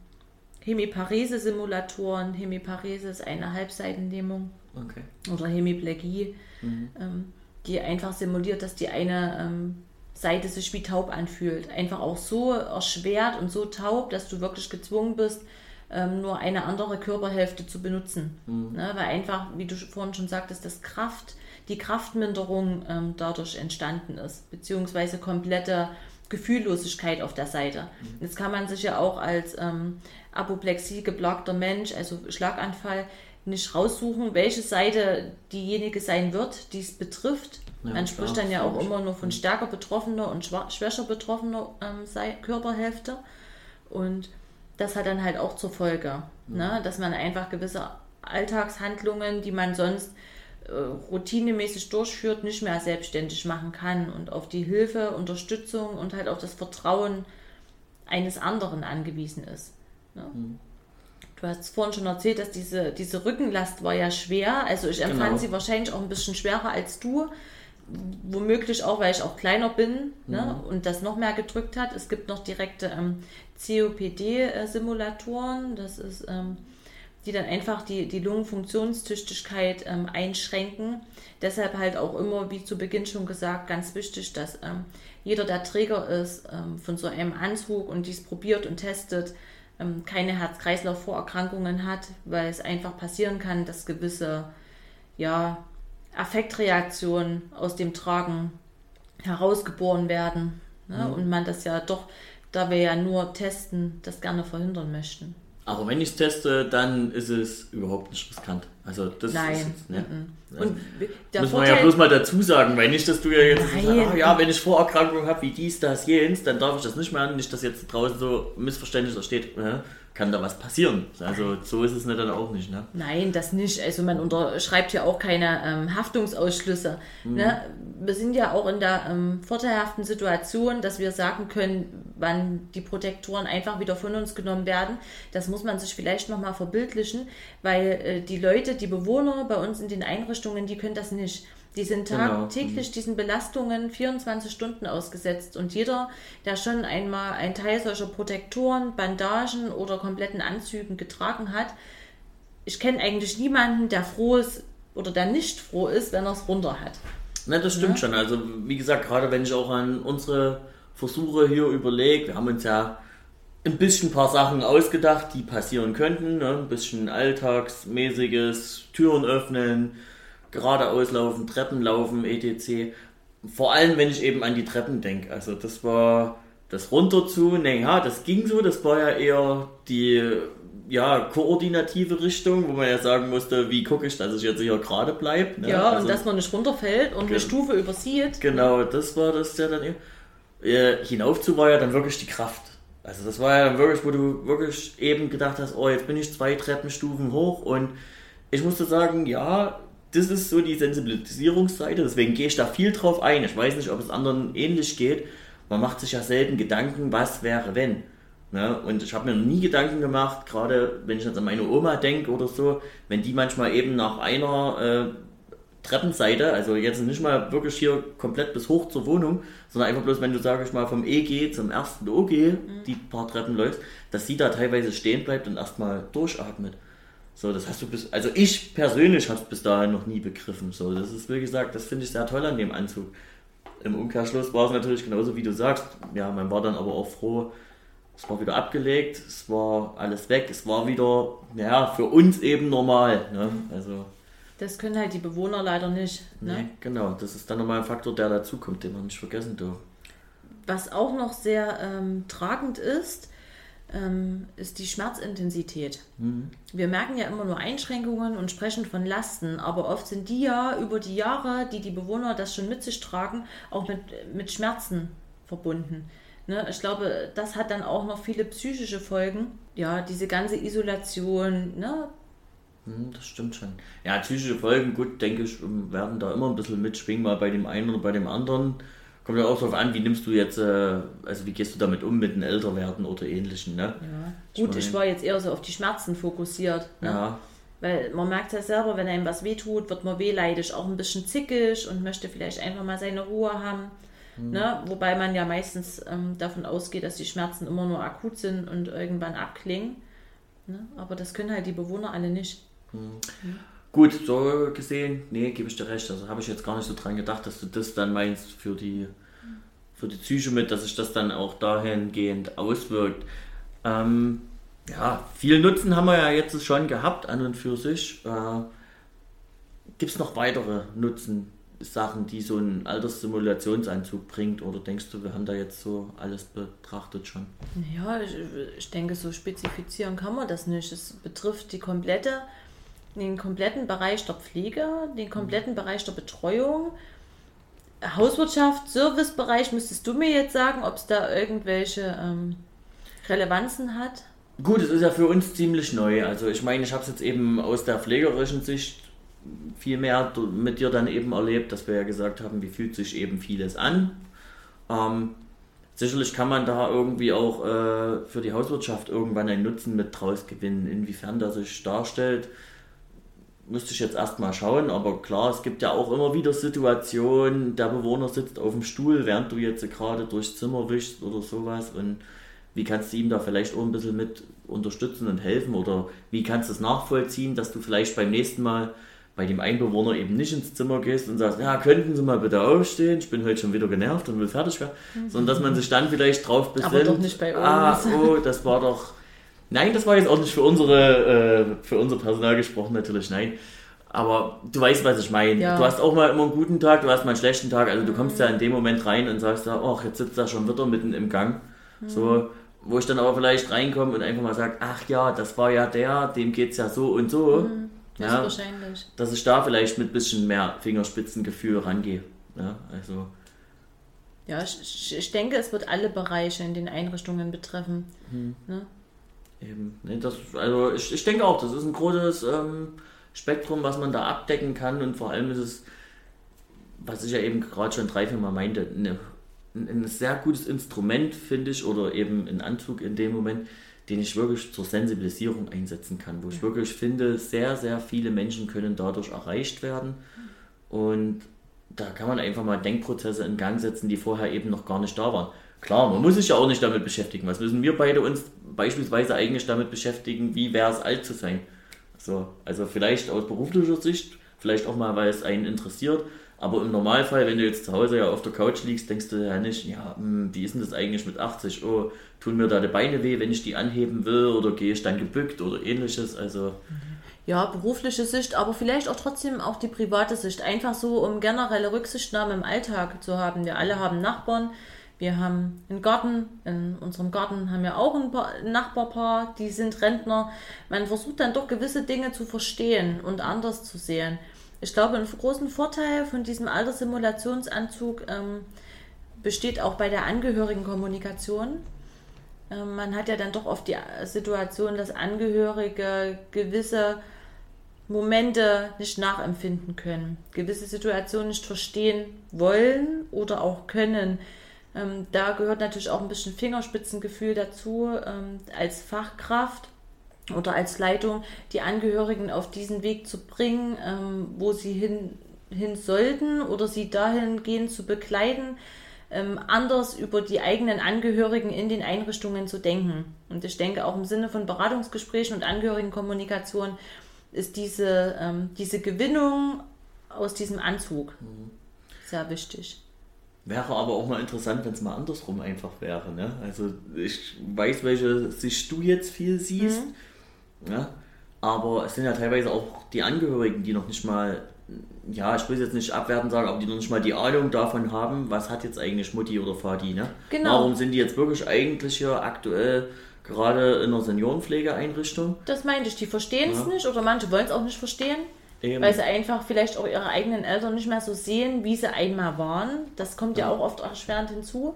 Hemiparese-Simulatoren. Hemiparese ist eine Halbseitenlähmung. Okay. Oder Hemiplegie, mhm. ähm, die einfach simuliert, dass die eine ähm, Seite sich wie taub anfühlt. Einfach auch so erschwert und so taub, dass du wirklich gezwungen bist, ähm, nur eine andere Körperhälfte zu benutzen. Mhm. Ne, weil einfach, wie du vorhin schon sagtest, das Kraft, die Kraftminderung ähm, dadurch entstanden ist, beziehungsweise komplette Gefühllosigkeit auf der Seite. Mhm. Jetzt kann man sich ja auch als ähm, Apoplexie geplagter Mensch, also Schlaganfall, nicht raussuchen, welche Seite diejenige sein wird, die es betrifft. Ja, man spricht klar, dann ja auch immer nur von mhm. stärker betroffener und schwächer betroffener ähm, Körperhälfte. Und das hat dann halt auch zur Folge, mhm. ne? dass man einfach gewisse Alltagshandlungen, die man sonst äh, routinemäßig durchführt, nicht mehr selbstständig machen kann und auf die Hilfe, Unterstützung und halt auch das Vertrauen eines anderen angewiesen ist. Ne? Mhm. Du hast vorhin schon erzählt, dass diese, diese Rückenlast war ja schwer. Also ich empfand genau. sie wahrscheinlich auch ein bisschen schwerer als du. Womöglich auch, weil ich auch kleiner bin ne? mhm. und das noch mehr gedrückt hat. Es gibt noch direkte ähm, COPD-Simulatoren. Das ist, ähm, die dann einfach die, die Lungenfunktionstüchtigkeit ähm, einschränken. Deshalb halt auch immer, wie zu Beginn schon gesagt, ganz wichtig, dass ähm, jeder, der Träger ist ähm, von so einem Anzug und dies probiert und testet, ähm, keine Herz-Kreislauf-Vorerkrankungen hat, weil es einfach passieren kann, dass gewisse ja, Affektreaktionen aus dem Tragen herausgeboren werden. Ne? Mhm. Und man das ja doch, da wir ja nur testen, das gerne verhindern möchten. Aber wenn ich es teste, dann ist es überhaupt nicht riskant. Also das Nein. ist jetzt, ne? Und der muss man ja bloß mal dazu sagen, weil nicht, dass du ja jetzt sagst, ah, ja, wenn ich Vorerkrankungen habe wie dies, das, jenes, dann darf ich das nicht mehr. Nicht, dass jetzt draußen so missverständlich da steht, ja, kann da was passieren. Also so ist es nicht dann auch nicht. Ne? Nein, das nicht. Also man unterschreibt ja auch keine ähm, Haftungsausschlüsse. Mhm. Ne? Wir sind ja auch in der ähm, vorteilhaften Situation, dass wir sagen können, wann die Protektoren einfach wieder von uns genommen werden. Das muss man sich vielleicht nochmal verbildlichen, weil äh, die Leute, die Bewohner bei uns in den Einrichtungen, die können das nicht. Die sind tagtäglich genau. Mhm. diesen Belastungen 24 Stunden ausgesetzt. Und jeder, der schon einmal einen Teil solcher Protektoren, Bandagen oder kompletten Anzügen getragen hat, ich kenne eigentlich niemanden, der froh ist oder der nicht froh ist, wenn er es runter hat. Na, das stimmt ja? schon. Also, wie gesagt, gerade wenn ich auch an unsere Versuche hier überlege, wir haben uns ja ein bisschen ein paar Sachen ausgedacht, die passieren könnten. Ne? Ein bisschen alltagsmäßiges, Türen öffnen, geradeaus laufen, Treppen laufen, etc. Vor allem, wenn ich eben an die Treppen denke. Also das war das runter zu, naja, das ging so, das war ja eher die ja, koordinative Richtung, wo man ja sagen musste, wie gucke ich, dass ich jetzt hier gerade bleibe. Ne? Ja, also, und dass man nicht runterfällt und eine Stufe übersieht. Genau, das war das ja dann eben. Äh, hinauf zu war ja dann wirklich die Kraft. Also das war ja dann wirklich, wo du wirklich eben gedacht hast, oh, jetzt bin ich zwei Treppenstufen hoch und ich musste sagen, ja, das ist so die Sensibilisierungsseite, deswegen gehe ich da viel drauf ein. Ich weiß nicht, ob es anderen ähnlich geht. Man macht sich ja selten Gedanken, was wäre wenn. Ne? Und ich habe mir noch nie Gedanken gemacht, gerade wenn ich jetzt an meine Oma denke oder so, wenn die manchmal eben nach einer äh, Treppenseite, also jetzt nicht mal wirklich hier komplett bis hoch zur Wohnung, sondern einfach bloß, wenn du, sag ich mal, vom EG zum ersten OG mhm. die paar Treppen läufst, dass sie da teilweise stehen bleibt und erstmal durchatmet. So, das hast du bis, also ich persönlich habe es bis dahin noch nie begriffen. So, das ist, wie gesagt, das finde ich sehr toll an dem Anzug. Im Umkehrschluss war es natürlich genauso, wie du sagst. Ja, man war dann aber auch froh, es war wieder abgelegt, es war alles weg, es war wieder, ja, für uns eben normal. Ne? Also, das können halt die Bewohner leider nicht. Ne? Nee, genau, das ist dann nochmal ein Faktor, der dazukommt, den man nicht vergessen darf. Was auch noch sehr ähm, tragend ist, ist die Schmerzintensität. Mhm. Wir merken ja immer nur Einschränkungen und sprechen von Lasten, aber oft sind die ja über die Jahre, die die Bewohner das schon mit sich tragen, auch mit, mit Schmerzen verbunden. Ne? Ich glaube, das hat dann auch noch viele psychische Folgen. Ja, diese ganze Isolation, ne? Hm, das stimmt schon. Ja, psychische Folgen, gut, denke ich, werden da immer ein bisschen mitschwingen, mal bei dem einen oder bei dem anderen. Kommt ja auch darauf an, wie nimmst du jetzt, äh, also wie gehst du damit um mit den Älterwerden oder ähnlichen, ne? Ja. Ich Gut, mein, ich war jetzt eher so auf die Schmerzen fokussiert. Ne? Ja. Weil man merkt ja selber, wenn einem was wehtut, wird man wehleidig, auch ein bisschen zickig und möchte vielleicht einfach mal seine Ruhe haben. Mhm. Ne? Wobei man ja meistens ähm, davon ausgeht, dass die Schmerzen immer nur akut sind und irgendwann abklingen. Ne? Aber das können halt die Bewohner alle nicht. Mhm. Mhm. Gut, so gesehen, nee, gebe ich dir recht. Also habe ich jetzt gar nicht so dran gedacht, dass du das dann meinst für die, für die Psyche mit, dass sich das dann auch dahingehend auswirkt. Ähm, ja, viel Nutzen haben wir ja jetzt schon gehabt an und für sich. Äh, Gibt es noch weitere Nutzen, Sachen, die so ein Alterssimulationsanzug bringt? Oder denkst du, wir haben da jetzt so alles betrachtet schon? Ja, ich, ich denke, so spezifizieren kann man das nicht. Es betrifft die komplette, den kompletten Bereich der Pflege, den kompletten Bereich der Betreuung. Hauswirtschaft, Servicebereich, müsstest du mir jetzt sagen, ob es da irgendwelche ähm, Relevanzen hat? Gut, es ist ja für uns ziemlich neu. Also ich meine, ich habe es jetzt eben aus der pflegerischen Sicht viel mehr mit dir dann eben erlebt, dass wir ja gesagt haben, wie fühlt sich eben vieles an. Ähm, sicherlich kann man da irgendwie auch äh, für die Hauswirtschaft irgendwann einen Nutzen mit draus gewinnen. Inwiefern das sich darstellt, müsste ich jetzt erstmal schauen, aber klar, es gibt ja auch immer wieder Situationen, der Bewohner sitzt auf dem Stuhl, während du jetzt gerade durchs Zimmer wischst oder sowas und wie kannst du ihm da vielleicht auch ein bisschen mit unterstützen und helfen oder wie kannst du es nachvollziehen, dass du vielleicht beim nächsten Mal bei dem Einbewohner eben nicht ins Zimmer gehst und sagst, ja, könnten Sie mal bitte aufstehen, ich bin heute schon wieder genervt und will fertig werden, mhm. sondern dass man sich dann vielleicht drauf besinnt. Aber doch nicht bei ah, uns. Ah, oh, das war doch, nein, das war jetzt auch nicht für unsere, äh, für unser Personal gesprochen, natürlich, nein. Aber du weißt, was ich meine. Ja. Du hast auch mal immer einen guten Tag, du hast mal einen schlechten Tag, also du kommst ja in dem Moment rein und sagst ja, ach, jetzt sitzt er schon wieder mitten im Gang. Mhm. So, wo ich dann aber vielleicht reinkomme und einfach mal sage, ach ja, das war ja der, dem geht es ja so und so. Mhm. Das ja, wahrscheinlich. Dass ich da vielleicht mit ein bisschen mehr Fingerspitzengefühl rangehe. Ja, also. Ja, ich, ich denke, es wird alle Bereiche in den Einrichtungen betreffen. Hm. Ne? Eben. Nee, das, also ich, ich denke auch, das ist ein großes ähm, Spektrum, was man da abdecken kann und vor allem ist es, was ich ja eben gerade schon drei, vier Mal meinte, eine, ein sehr gutes Instrument, finde ich, oder eben ein Anzug in dem Moment, den ich wirklich zur Sensibilisierung einsetzen kann, wo ich wirklich finde, sehr, sehr viele Menschen können dadurch erreicht werden. Und da kann man einfach mal Denkprozesse in Gang setzen, die vorher eben noch gar nicht da waren. Klar, man muss sich ja auch nicht damit beschäftigen. Was müssen wir beide uns beispielsweise eigentlich damit beschäftigen, wie wäre es alt zu sein? So, also vielleicht aus beruflicher Sicht, vielleicht auch mal, weil es einen interessiert, aber im Normalfall, wenn du jetzt zu Hause ja auf der Couch liegst, denkst du ja nicht, ja, hm, wie ist denn das eigentlich mit 80? Oh, tun mir da die Beine weh, wenn ich die anheben will oder gehe ich dann gebückt oder ähnliches. Also. Ja, berufliche Sicht, aber vielleicht auch trotzdem auch die private Sicht. Einfach so, um generelle Rücksichtnahme im Alltag zu haben. Wir alle haben Nachbarn. Wir haben einen Garten. In unserem Garten haben wir auch ein, Nachbarpaar, die sind Rentner. Man versucht dann doch gewisse Dinge zu verstehen und anders zu sehen. Ich glaube, ein großen Vorteil von diesem Alterssimulationsanzug ähm, besteht auch bei der Angehörigenkommunikation. Ähm, man hat ja dann doch oft die Situation, dass Angehörige gewisse Momente nicht nachempfinden können, gewisse Situationen nicht verstehen wollen oder auch können. Ähm, da gehört natürlich auch ein bisschen Fingerspitzengefühl dazu ähm, als Fachkraft oder als Leitung, die Angehörigen auf diesen Weg zu bringen, ähm, wo sie hin, hin sollten oder sie dahingehend zu begleiten, ähm, anders über die eigenen Angehörigen in den Einrichtungen zu denken. Und ich denke auch im Sinne von Beratungsgesprächen und Angehörigenkommunikation ist diese, ähm, diese Gewinnung aus diesem Anzug mhm. sehr wichtig. Wäre aber auch mal interessant, wenn es mal andersrum einfach wäre. Ne? Also ich weiß, welche Sicht du jetzt viel siehst. Mhm. Ja? Aber es sind ja teilweise auch die Angehörigen, die noch nicht mal ja, ich will jetzt nicht abwerten sagen, aber die noch nicht mal die Ahnung davon haben, was hat jetzt eigentlich Mutti oder Vati, ne? Genau. Warum sind die jetzt wirklich eigentlich hier aktuell gerade in einer Seniorenpflegeeinrichtung? Das meinte ich, die verstehen es ja. nicht oder manche wollen es auch nicht verstehen. Eben. Weil sie einfach vielleicht auch ihre eigenen Eltern nicht mehr so sehen, wie sie einmal waren. Das kommt ja, ja auch oft erschwerend hinzu,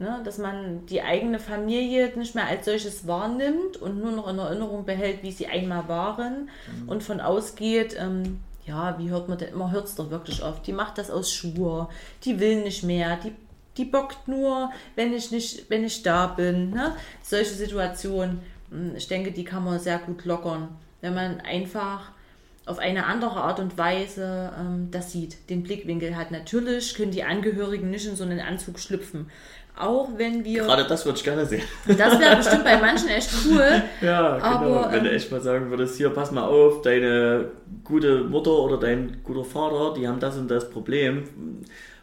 ne? dass man die eigene Familie nicht mehr als solches wahrnimmt und nur noch in Erinnerung behält, wie sie einmal waren mhm. und von ausgeht, ähm, ja, wie hört man denn immer, hört es doch wirklich auf. Die macht das aus Schuhe, die will nicht mehr, die, die bockt nur, wenn ich nicht, wenn ich da bin. Ne? Solche Situationen, hm, ich denke, die kann man sehr gut lockern, wenn man einfach auf eine andere Art und Weise ähm, das sieht, den Blickwinkel hat. Natürlich können die Angehörigen nicht in so einen Anzug schlüpfen. Auch wenn wir. Gerade das würde ich gerne sehen. Das wäre bestimmt bei manchen echt cool. ja, genau. Aber, wenn ähm, du echt mal sagen würdest, hier, pass mal auf, deine gute Mutter oder dein guter Vater, die haben das und das Problem.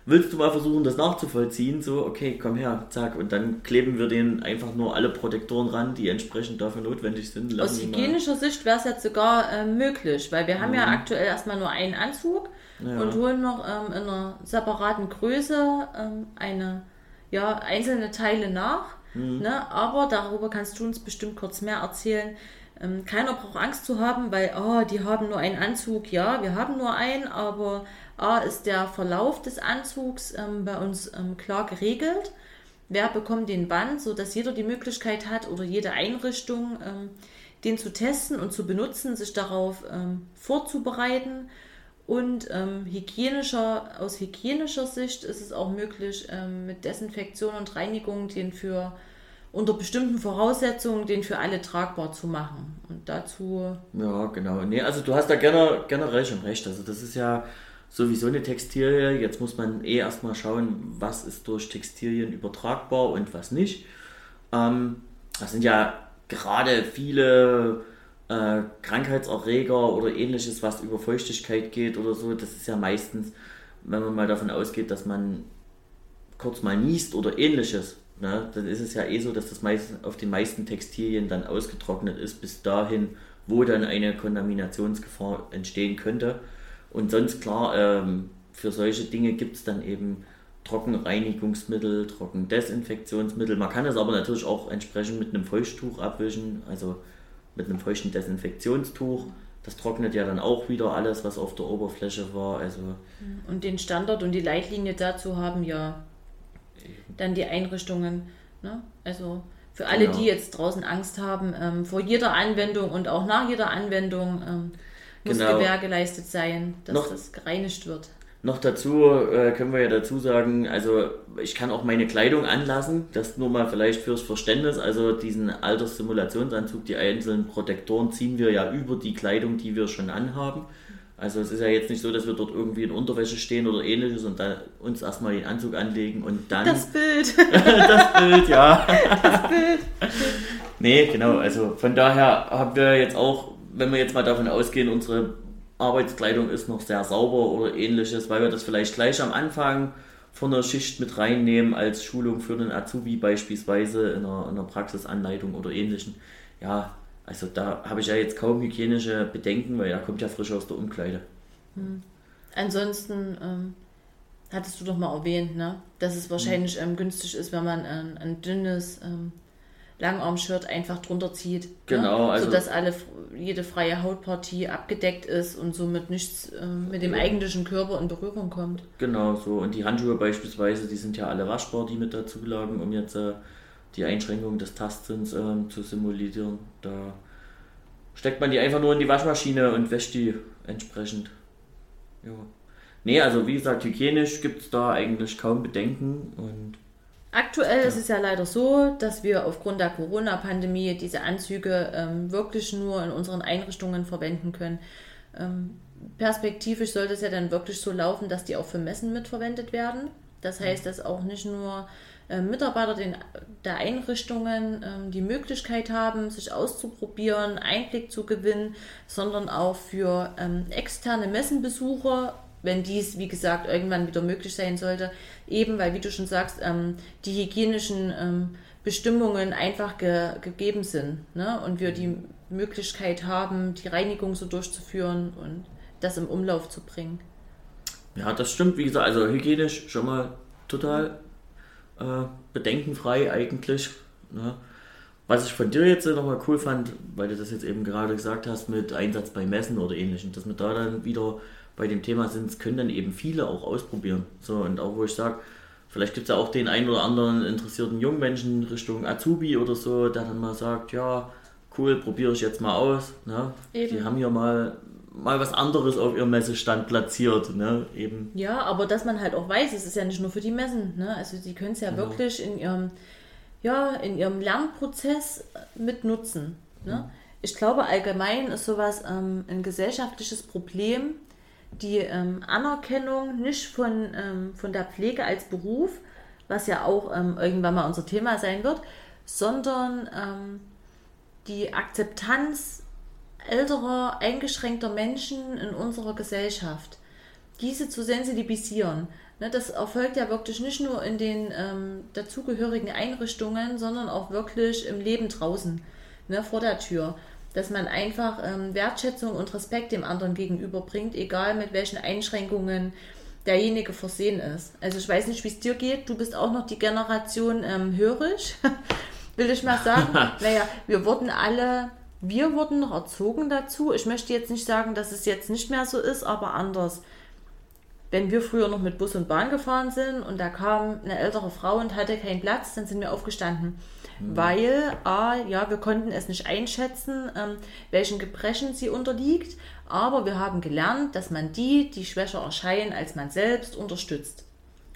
Willst du mal versuchen, das nachzuvollziehen? So, okay, komm her, zack. Und dann kleben wir denen einfach nur alle Protektoren ran, die entsprechend dafür notwendig sind. Lassen Aus hygienischer. Sicht wäre es jetzt sogar äh, möglich, weil wir haben mhm. ja aktuell erstmal nur einen Anzug ja. und holen noch ähm, in einer separaten Größe ähm, eine ja, einzelne Teile nach. Mhm. Ne? Aber darüber kannst du uns bestimmt kurz mehr erzählen. Ähm, keiner braucht Angst zu haben, weil oh, die haben nur einen Anzug. Ja, wir haben nur einen, aber A ist der Verlauf des Anzugs ähm, bei uns ähm, klar geregelt. Wer bekommt den Band, sodass jeder die Möglichkeit hat oder jede Einrichtung, ähm, den zu testen und zu benutzen, sich darauf ähm, vorzubereiten und ähm, hygienischer, aus hygienischer Sicht ist es auch möglich, ähm, mit Desinfektion und Reinigung den für unter bestimmten Voraussetzungen den für alle tragbar zu machen. Und dazu. Ja, genau. Nee, also du hast da generell, generell schon recht. Also das ist ja sowieso eine Textilie. Jetzt muss man eh erstmal schauen, was ist durch Textilien übertragbar und was nicht. Ähm, das sind ja gerade viele äh, Krankheitserreger oder ähnliches, was über Feuchtigkeit geht oder so, das ist ja meistens, wenn man mal davon ausgeht, dass man kurz mal niest oder ähnliches, ne, dann ist es ja eh so, dass das meist, auf den meisten Textilien dann ausgetrocknet ist, bis dahin, wo dann eine Kontaminationsgefahr entstehen könnte. Und sonst klar, ähm, für solche Dinge gibt es dann eben Trockenreinigungsmittel, Trockendesinfektionsmittel. Man kann es aber natürlich auch entsprechend mit einem Feuchttuch abwischen, also mit einem feuchten Desinfektionstuch. Das trocknet ja dann auch wieder alles, was auf der Oberfläche war. Also und den Standard und die Leitlinie dazu haben ja dann die Einrichtungen. Ne? Also für alle, genau. die jetzt draußen Angst haben, ähm, vor jeder Anwendung und auch nach jeder Anwendung ähm, muss genau. Gewähr geleistet sein, dass Noch das gereinigt wird. Noch dazu äh, können wir ja dazu sagen, also ich kann auch meine Kleidung anlassen, das nur mal vielleicht fürs Verständnis, also diesen Alterssimulationsanzug, die einzelnen Protektoren ziehen wir ja über die Kleidung, die wir schon anhaben. Also es ist ja jetzt nicht so, dass wir dort irgendwie in Unterwäsche stehen oder ähnliches und dann uns erstmal den Anzug anlegen und dann... Das Bild! das Bild, ja. Das Bild. nee, genau, also von daher haben wir jetzt auch, wenn wir jetzt mal davon ausgehen, unsere Arbeitskleidung ist noch sehr sauber oder ähnliches, weil wir das vielleicht gleich am Anfang von der Schicht mit reinnehmen als Schulung für den Azubi beispielsweise in einer, in einer Praxisanleitung oder ähnlichen. Ja, also da habe ich ja jetzt kaum hygienische Bedenken, weil er kommt ja frisch aus der Umkleide. Hm. Ansonsten ähm, hattest du doch mal erwähnt, ne? dass es wahrscheinlich ähm, günstig ist, wenn man ein, ein dünnes ähm, Langarm-Shirt einfach drunter zieht. Ne? Genau, ne? also. Sodass alle, jede freie Hautpartie abgedeckt ist und somit nichts äh, mit dem ja. eigentlichen Körper in Berührung kommt. Genau, so. Und die Handschuhe beispielsweise, die sind ja alle waschbar, die mit dazu lagen, um jetzt äh, die Einschränkung des Tastsinns äh, zu simulieren. Da steckt man die einfach nur in die Waschmaschine und wäscht die entsprechend. Ja. Nee, also wie gesagt, hygienisch gibt es da eigentlich kaum Bedenken und Aktuell ja. ist es ja leider so, dass wir aufgrund der Corona-Pandemie diese Anzüge ähm, wirklich nur in unseren Einrichtungen verwenden können. Ähm, perspektivisch sollte es ja dann wirklich so laufen, dass die auch für Messen mitverwendet werden. Das heißt, dass auch nicht nur äh, Mitarbeiter den, der Einrichtungen äh, die Möglichkeit haben, sich auszuprobieren, Einblick zu gewinnen, sondern auch für ähm, externe Messenbesucher, wenn dies, wie gesagt, irgendwann wieder möglich sein sollte, eben weil, wie du schon sagst, ähm, die hygienischen ähm, Bestimmungen einfach ge gegeben sind ne? und wir die Möglichkeit haben, die Reinigung so durchzuführen und das im Umlauf zu bringen. Ja, das stimmt. Wie gesagt, also hygienisch schon mal total äh, bedenkenfrei eigentlich. Ne? Was ich von dir jetzt nochmal cool fand, weil du das jetzt eben gerade gesagt hast mit Einsatz bei Messen oder ähnlichem, dass wir da dann wieder bei dem Thema sind, können dann eben viele auch ausprobieren. So, und auch wo ich sage, vielleicht gibt es ja auch den einen oder anderen interessierten Jungmenschen Richtung Azubi oder so, der dann mal sagt, ja, cool, probiere ich jetzt mal aus. Ne? Die haben hier mal mal was anderes auf ihrem Messestand platziert, ne? Eben. Ja, aber dass man halt auch weiß, es ist ja nicht nur für die Messen, ne? Also sie können es ja, genau. wirklich in ihrem, ja, in ihrem Lernprozess mit nutzen. Ne? Mhm. Ich glaube, allgemein ist sowas ähm, ein gesellschaftliches Problem, die ähm, Anerkennung nicht von, ähm, von der Pflege als Beruf, was ja auch ähm, irgendwann mal unser Thema sein wird, sondern ähm, die Akzeptanz älterer, eingeschränkter Menschen in unserer Gesellschaft, diese zu sensibilisieren. Ne, das erfolgt ja wirklich nicht nur in den ähm, dazugehörigen Einrichtungen, sondern auch wirklich im Leben draußen, ne, vor der Tür. Dass man einfach ähm, Wertschätzung und Respekt dem anderen gegenüberbringt, egal mit welchen Einschränkungen derjenige versehen ist. Also ich weiß nicht, wie es dir geht. Du bist auch noch die Generation ähm, hörig, will ich mal sagen. naja, wir wurden alle wir wurden noch erzogen dazu. Ich möchte jetzt nicht sagen, dass es jetzt nicht mehr so ist, aber anders. Wenn wir früher noch mit Bus und Bahn gefahren sind und da kam eine ältere Frau und hatte keinen Platz, dann sind wir aufgestanden. Mhm. Weil, A, ja, wir konnten es nicht einschätzen, ähm, welchen Gebrechen sie unterliegt, aber wir haben gelernt, dass man die, die schwächer erscheinen als man selbst, unterstützt.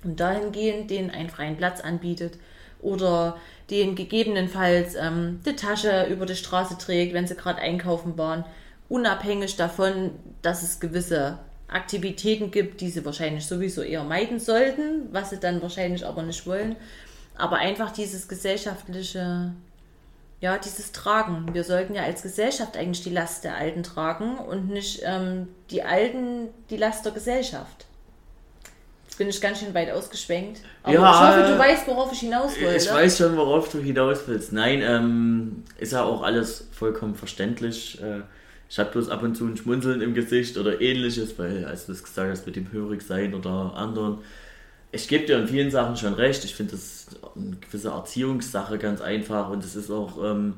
Und dahingehend denen einen freien Platz anbietet oder den gegebenenfalls ähm, die Tasche über die Straße trägt, wenn sie gerade einkaufen waren, unabhängig davon, dass es gewisse Aktivitäten gibt, die sie wahrscheinlich sowieso eher meiden sollten, was sie dann wahrscheinlich aber nicht wollen. Aber einfach dieses gesellschaftliche, ja, dieses Tragen. Wir sollten ja als Gesellschaft eigentlich die Last der Alten tragen und nicht ähm, die Alten die Last der Gesellschaft bin ich ganz schön weit ausgeschwenkt. Aber ja, ich hoffe, du weißt, worauf ich hinaus will. Ich weiß schon, worauf du hinaus willst. Nein, ähm, ist ja auch alles vollkommen verständlich. Äh, ich habe bloß ab und zu ein Schmunzeln im Gesicht oder ähnliches, weil, als du es gesagt hast, mit dem hörig sein oder anderen, ich gebe dir in vielen Sachen schon recht. Ich finde das eine gewisse Erziehungssache ganz einfach und es ist auch ähm,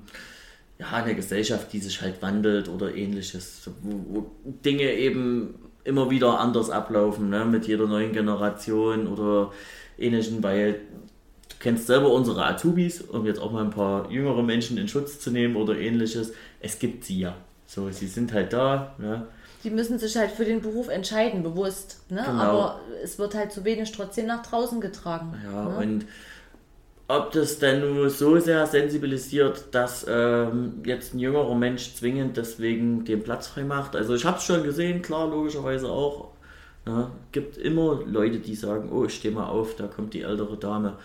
ja, eine Gesellschaft, die sich halt wandelt oder ähnliches, wo, wo Dinge eben immer wieder anders ablaufen, ne? mit jeder neuen Generation oder ähnlichen, weil du kennst selber unsere Azubis, um jetzt auch mal ein paar jüngere Menschen in Schutz zu nehmen oder ähnliches. Es gibt sie ja. So, sie sind halt da. Ne? Die müssen sich halt für den Beruf entscheiden, bewusst. Ne? Genau. Aber es wird halt zu wenig trotzdem nach draußen getragen. Ja, ne? und ob das denn nur so sehr sensibilisiert, dass ähm, jetzt ein jüngerer Mensch zwingend deswegen den Platz frei macht. Also ich habe es schon gesehen, klar, logischerweise auch. Ne? Gibt immer Leute, die sagen, oh, ich stehe mal auf, da kommt die ältere Dame.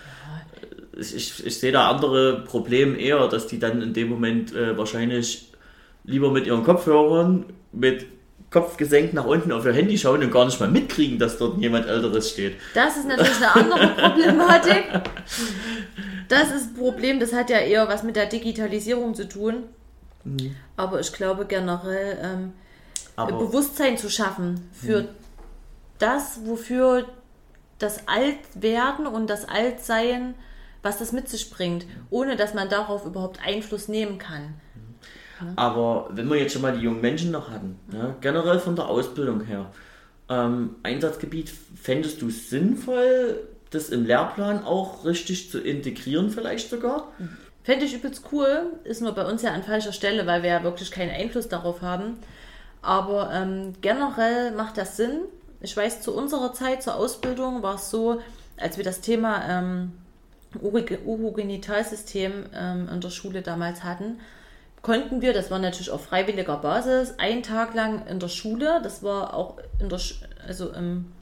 Ich, ich, ich sehe da andere Probleme eher, dass die dann in dem Moment äh, wahrscheinlich lieber mit ihren Kopfhörern mit Kopf gesenkt nach unten auf ihr Handy schauen und gar nicht mal mitkriegen, dass dort jemand Älteres steht. Das ist natürlich eine andere Problematik. Das ist ein Problem, das hat ja eher was mit der Digitalisierung zu tun. Mhm. Aber ich glaube generell ähm, Bewusstsein zu schaffen für mhm. das, wofür das Altwerden und das Altsein, was das mit sich bringt, ohne dass man darauf überhaupt Einfluss nehmen kann. Aber wenn wir jetzt schon mal die jungen Menschen noch hatten, ne, generell von der Ausbildung her, ähm, Einsatzgebiet, fändest du es sinnvoll, das im Lehrplan auch richtig zu integrieren, vielleicht sogar? Fände ich übelst cool, ist nur bei uns ja an falscher Stelle, weil wir ja wirklich keinen Einfluss darauf haben. Aber ähm, generell macht das Sinn. Ich weiß, zu unserer Zeit, zur Ausbildung, war es so, als wir das Thema ähm, Urogenitalsystem ähm, in der Schule damals hatten, konnten wir, das war natürlich auf freiwilliger Basis, einen Tag lang in der Schule, das war auch in der, also im,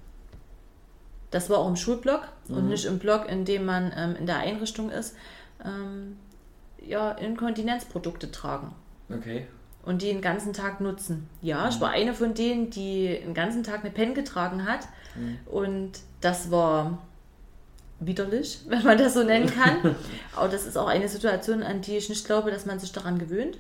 das war auch im Schulblock mhm. und nicht im Block, in dem man ähm, in der Einrichtung ist, ähm, ja, Inkontinenzprodukte tragen. Okay. Und die den ganzen Tag nutzen. Ja, mhm. ich war eine von denen, die den ganzen Tag eine Pen getragen hat. Mhm. Und das war widerlich, wenn man das so nennen kann. Aber das ist auch eine Situation, an die ich nicht glaube, dass man sich daran gewöhnt.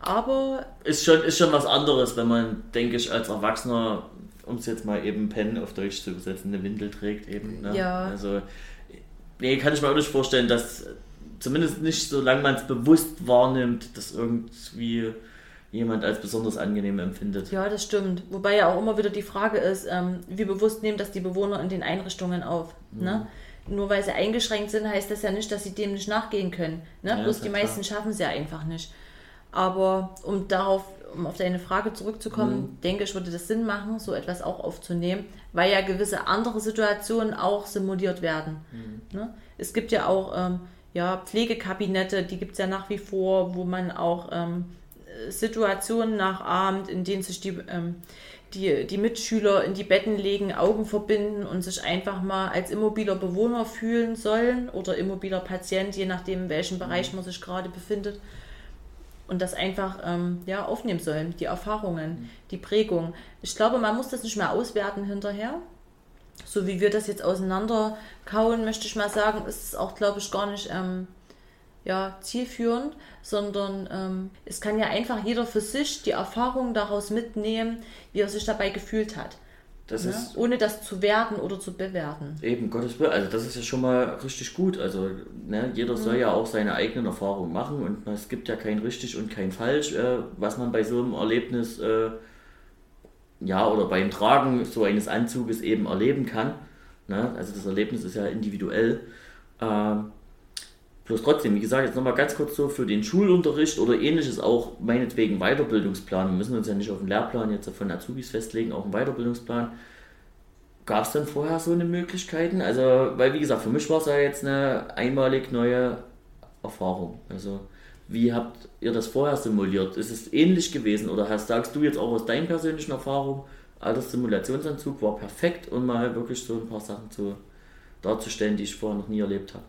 Aber. Ist schon, ist schon was anderes, wenn man, denke ich, als Erwachsener, um es jetzt mal eben Pen auf Deutsch zu übersetzen, eine Windel trägt eben. Ne? Ja. Also, nee, kann ich mir auch nicht vorstellen, dass, zumindest nicht, solange man es bewusst wahrnimmt, dass irgendwie jemand als besonders angenehm empfindet. Ja, das stimmt. Wobei ja auch immer wieder die Frage ist, ähm, wie bewusst nehmen das die Bewohner in den Einrichtungen auf. Mhm. Ne? Nur weil sie eingeschränkt sind, heißt das ja nicht, dass sie dem nicht nachgehen können. Ne? Ja, Bloß die meisten schaffen es ja einfach nicht. Aber um darauf, um auf deine Frage zurückzukommen, mhm. denke ich, würde das Sinn machen, so etwas auch aufzunehmen, weil ja gewisse andere Situationen auch simuliert werden. Mhm. Ne? Es gibt ja auch ähm, ja, Pflegekabinette, die gibt es ja nach wie vor, wo man auch ähm, Situationen nachahmt, in denen sich die, ähm, die, die Mitschüler in die Betten legen, Augen verbinden und sich einfach mal als immobiler Bewohner fühlen sollen oder immobiler Patient, je nachdem, in welchem mhm. Bereich man sich gerade befindet. Und das einfach ähm, ja, aufnehmen sollen, die Erfahrungen, mhm. die Prägung. Ich glaube, man muss das nicht mehr auswerten hinterher. So wie wir das jetzt auseinanderkauen, möchte ich mal sagen, ist es auch, glaube ich, gar nicht ähm, ja, zielführend, sondern ähm, es kann ja einfach jeder für sich die Erfahrung daraus mitnehmen, wie er sich dabei gefühlt hat. Das ne? ist, ohne das zu werten oder zu bewerten. Eben, Gottes Willen, also das ist ja schon mal richtig gut. Also ne, jeder soll mhm. ja auch seine eigenen Erfahrungen machen und es gibt ja kein richtig und kein falsch, äh, was man bei so einem Erlebnis, äh, ja, oder beim Tragen so eines Anzuges eben erleben kann. Ne? Also das Erlebnis ist ja individuell. Ähm, Bloß trotzdem, wie gesagt, jetzt nochmal ganz kurz so für den Schulunterricht oder ähnliches auch meinetwegen Weiterbildungsplan. Wir müssen uns ja nicht auf den Lehrplan jetzt von Azubis festlegen, auch einen Weiterbildungsplan. Gab es denn vorher so eine Möglichkeiten? Also, weil wie gesagt, für mich war es ja jetzt eine einmalig neue Erfahrung. Also, wie habt ihr das vorher simuliert? Ist es ähnlich gewesen oder hast, sagst du jetzt auch aus deinen persönlichen Erfahrungen, alter Simulationsanzug war perfekt, um mal wirklich so ein paar Sachen zu, darzustellen, die ich vorher noch nie erlebt habe?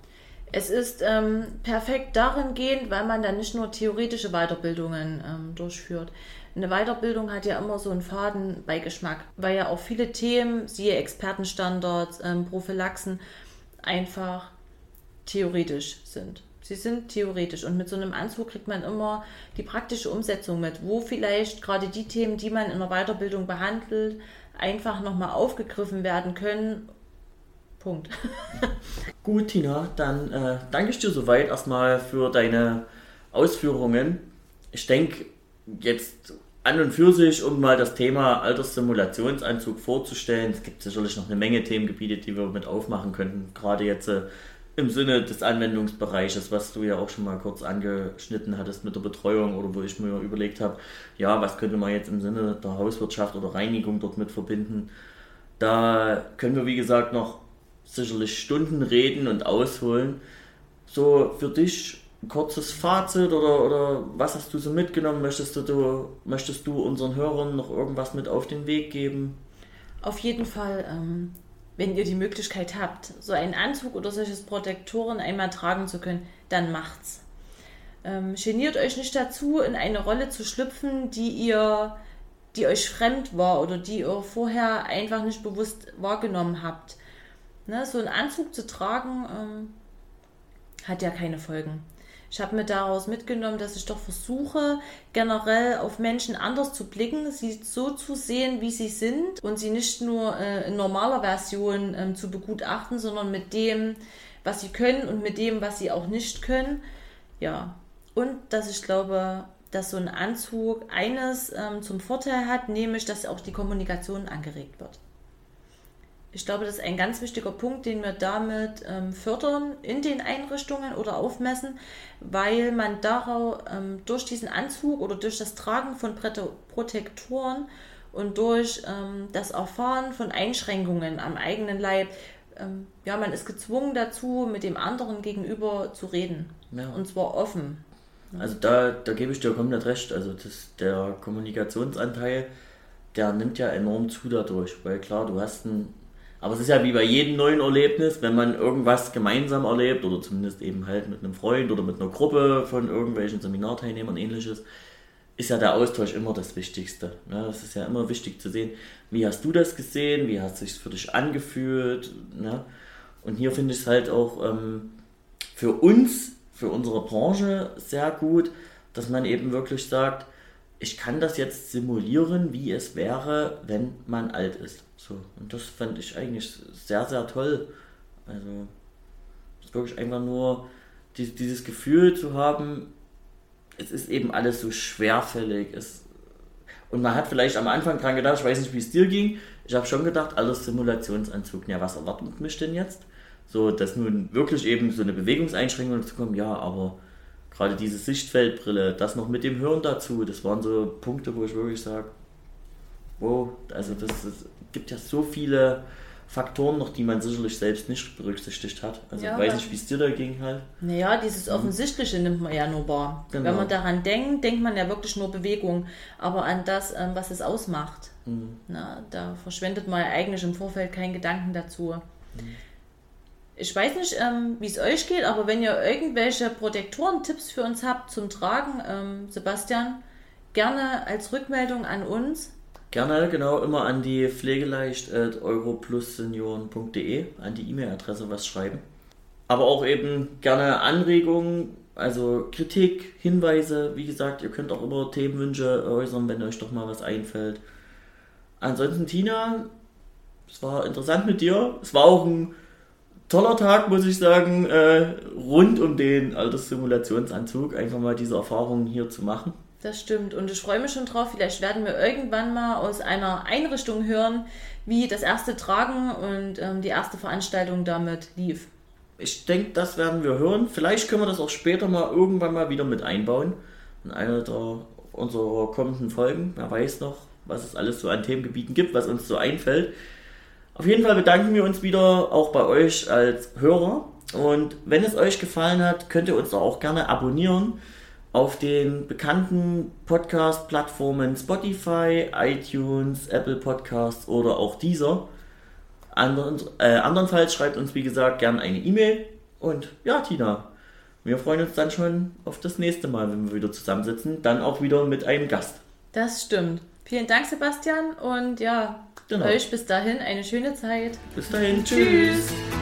Es ist ähm, perfekt darin gehend, weil man dann nicht nur theoretische Weiterbildungen ähm, durchführt. Eine Weiterbildung hat ja immer so einen Fadenbeigeschmack, weil ja auch viele Themen, siehe Expertenstandards, ähm, Prophylaxen, einfach theoretisch sind. Sie sind theoretisch und mit so einem Anzug kriegt man immer die praktische Umsetzung mit, wo vielleicht gerade die Themen, die man in der Weiterbildung behandelt, einfach nochmal aufgegriffen werden können Punkt. Gut, Tina, dann äh, danke ich dir soweit erstmal für deine Ausführungen. Ich denke, jetzt an und für sich, um mal das Thema Alterssimulationsanzug vorzustellen, es gibt sicherlich noch eine Menge Themengebiete, die wir mit aufmachen könnten, gerade jetzt äh, im Sinne des Anwendungsbereiches, was du ja auch schon mal kurz angeschnitten hattest mit der Betreuung oder wo ich mir überlegt habe, ja, was könnte man jetzt im Sinne der Hauswirtschaft oder Reinigung dort mit verbinden. Da können wir, wie gesagt, noch sicherlich Stunden reden und ausholen. So für dich ein kurzes Fazit oder, oder was hast du so mitgenommen? Möchtest du, möchtest du unseren Hörern noch irgendwas mit auf den Weg geben? Auf jeden Fall, ähm, wenn ihr die Möglichkeit habt, so einen Anzug oder solches Protektoren einmal tragen zu können, dann macht's. Ähm, geniert euch nicht dazu, in eine Rolle zu schlüpfen, die ihr, die euch fremd war oder die ihr vorher einfach nicht bewusst wahrgenommen habt. Ne, so einen Anzug zu tragen, ähm, hat ja keine Folgen. Ich habe mir daraus mitgenommen, dass ich doch versuche, generell auf Menschen anders zu blicken, sie so zu sehen, wie sie sind und sie nicht nur äh, in normaler Version ähm, zu begutachten, sondern mit dem, was sie können und mit dem, was sie auch nicht können. Ja, und dass ich glaube, dass so ein Anzug eines ähm, zum Vorteil hat, nämlich, dass auch die Kommunikation angeregt wird. Ich glaube, das ist ein ganz wichtiger Punkt, den wir damit ähm, fördern in den Einrichtungen oder aufmessen, weil man darauf ähm, durch diesen Anzug oder durch das Tragen von Protektoren und durch ähm, das Erfahren von Einschränkungen am eigenen Leib ähm, ja, man ist gezwungen dazu, mit dem anderen gegenüber zu reden. Ja. Und zwar offen. Also da, da gebe ich dir komplett recht. Also das, der Kommunikationsanteil, der nimmt ja enorm zu dadurch. Weil klar, du hast ein. Aber es ist ja wie bei jedem neuen Erlebnis, wenn man irgendwas gemeinsam erlebt oder zumindest eben halt mit einem Freund oder mit einer Gruppe von irgendwelchen Seminarteilnehmern ähnliches, ist ja der Austausch immer das Wichtigste. Ne? Es ist ja immer wichtig zu sehen, wie hast du das gesehen, wie hat es sich für dich angefühlt. Ne? Und hier finde ich es halt auch ähm, für uns, für unsere Branche sehr gut, dass man eben wirklich sagt, ich kann das jetzt simulieren, wie es wäre, wenn man alt ist. So. Und das fand ich eigentlich sehr, sehr toll. Also, es ist wirklich einfach nur dieses Gefühl zu haben, es ist eben alles so schwerfällig. Es, und man hat vielleicht am Anfang dran gedacht, ich weiß nicht, wie es dir ging, ich habe schon gedacht, alles Simulationsanzug, ja, was erwartet mich denn jetzt? So, dass nun wirklich eben so eine Bewegungseinschränkung zu kommen, ja, aber gerade diese Sichtfeldbrille, das noch mit dem Hören dazu, das waren so Punkte, wo ich wirklich sage, wow, also das, das gibt ja so viele Faktoren noch, die man sicherlich selbst nicht berücksichtigt hat. Also ja, weiß nicht, wie es dir da ging halt. Naja, dieses mhm. Offensichtliche mhm. nimmt man ja nur wahr. Genau. Wenn man daran denkt, denkt man ja wirklich nur Bewegung, aber an das, ähm, was es ausmacht. Mhm. Na, da verschwendet man ja eigentlich im Vorfeld keinen Gedanken dazu. Mhm. Ich weiß nicht, ähm, wie es euch geht, aber wenn ihr irgendwelche Protektoren-Tipps für uns habt zum Tragen, ähm, Sebastian, gerne als Rückmeldung an uns. Gerne, genau, immer an die pflegeleicht.europlussenioren.de, an die E-Mail-Adresse was schreiben. Aber auch eben gerne Anregungen, also Kritik, Hinweise. Wie gesagt, ihr könnt auch immer Themenwünsche äußern, wenn euch doch mal was einfällt. Ansonsten, Tina, es war interessant mit dir. Es war auch ein toller Tag, muss ich sagen, äh, rund um den Alterssimulationsanzug. Einfach mal diese Erfahrungen hier zu machen. Das stimmt. Und ich freue mich schon drauf. Vielleicht werden wir irgendwann mal aus einer Einrichtung hören, wie das erste Tragen und ähm, die erste Veranstaltung damit lief. Ich denke, das werden wir hören. Vielleicht können wir das auch später mal irgendwann mal wieder mit einbauen. In einer der unserer kommenden Folgen. Wer weiß noch, was es alles so an Themengebieten gibt, was uns so einfällt. Auf jeden Fall bedanken wir uns wieder auch bei euch als Hörer. Und wenn es euch gefallen hat, könnt ihr uns auch gerne abonnieren auf den bekannten Podcast-Plattformen Spotify, iTunes, Apple Podcasts oder auch dieser. Andern, äh, andernfalls schreibt uns, wie gesagt, gerne eine E-Mail. Und ja, Tina, wir freuen uns dann schon auf das nächste Mal, wenn wir wieder zusammensitzen. Dann auch wieder mit einem Gast. Das stimmt. Vielen Dank, Sebastian. Und ja, genau. euch bis dahin eine schöne Zeit. Bis dahin. Tschüss. tschüss.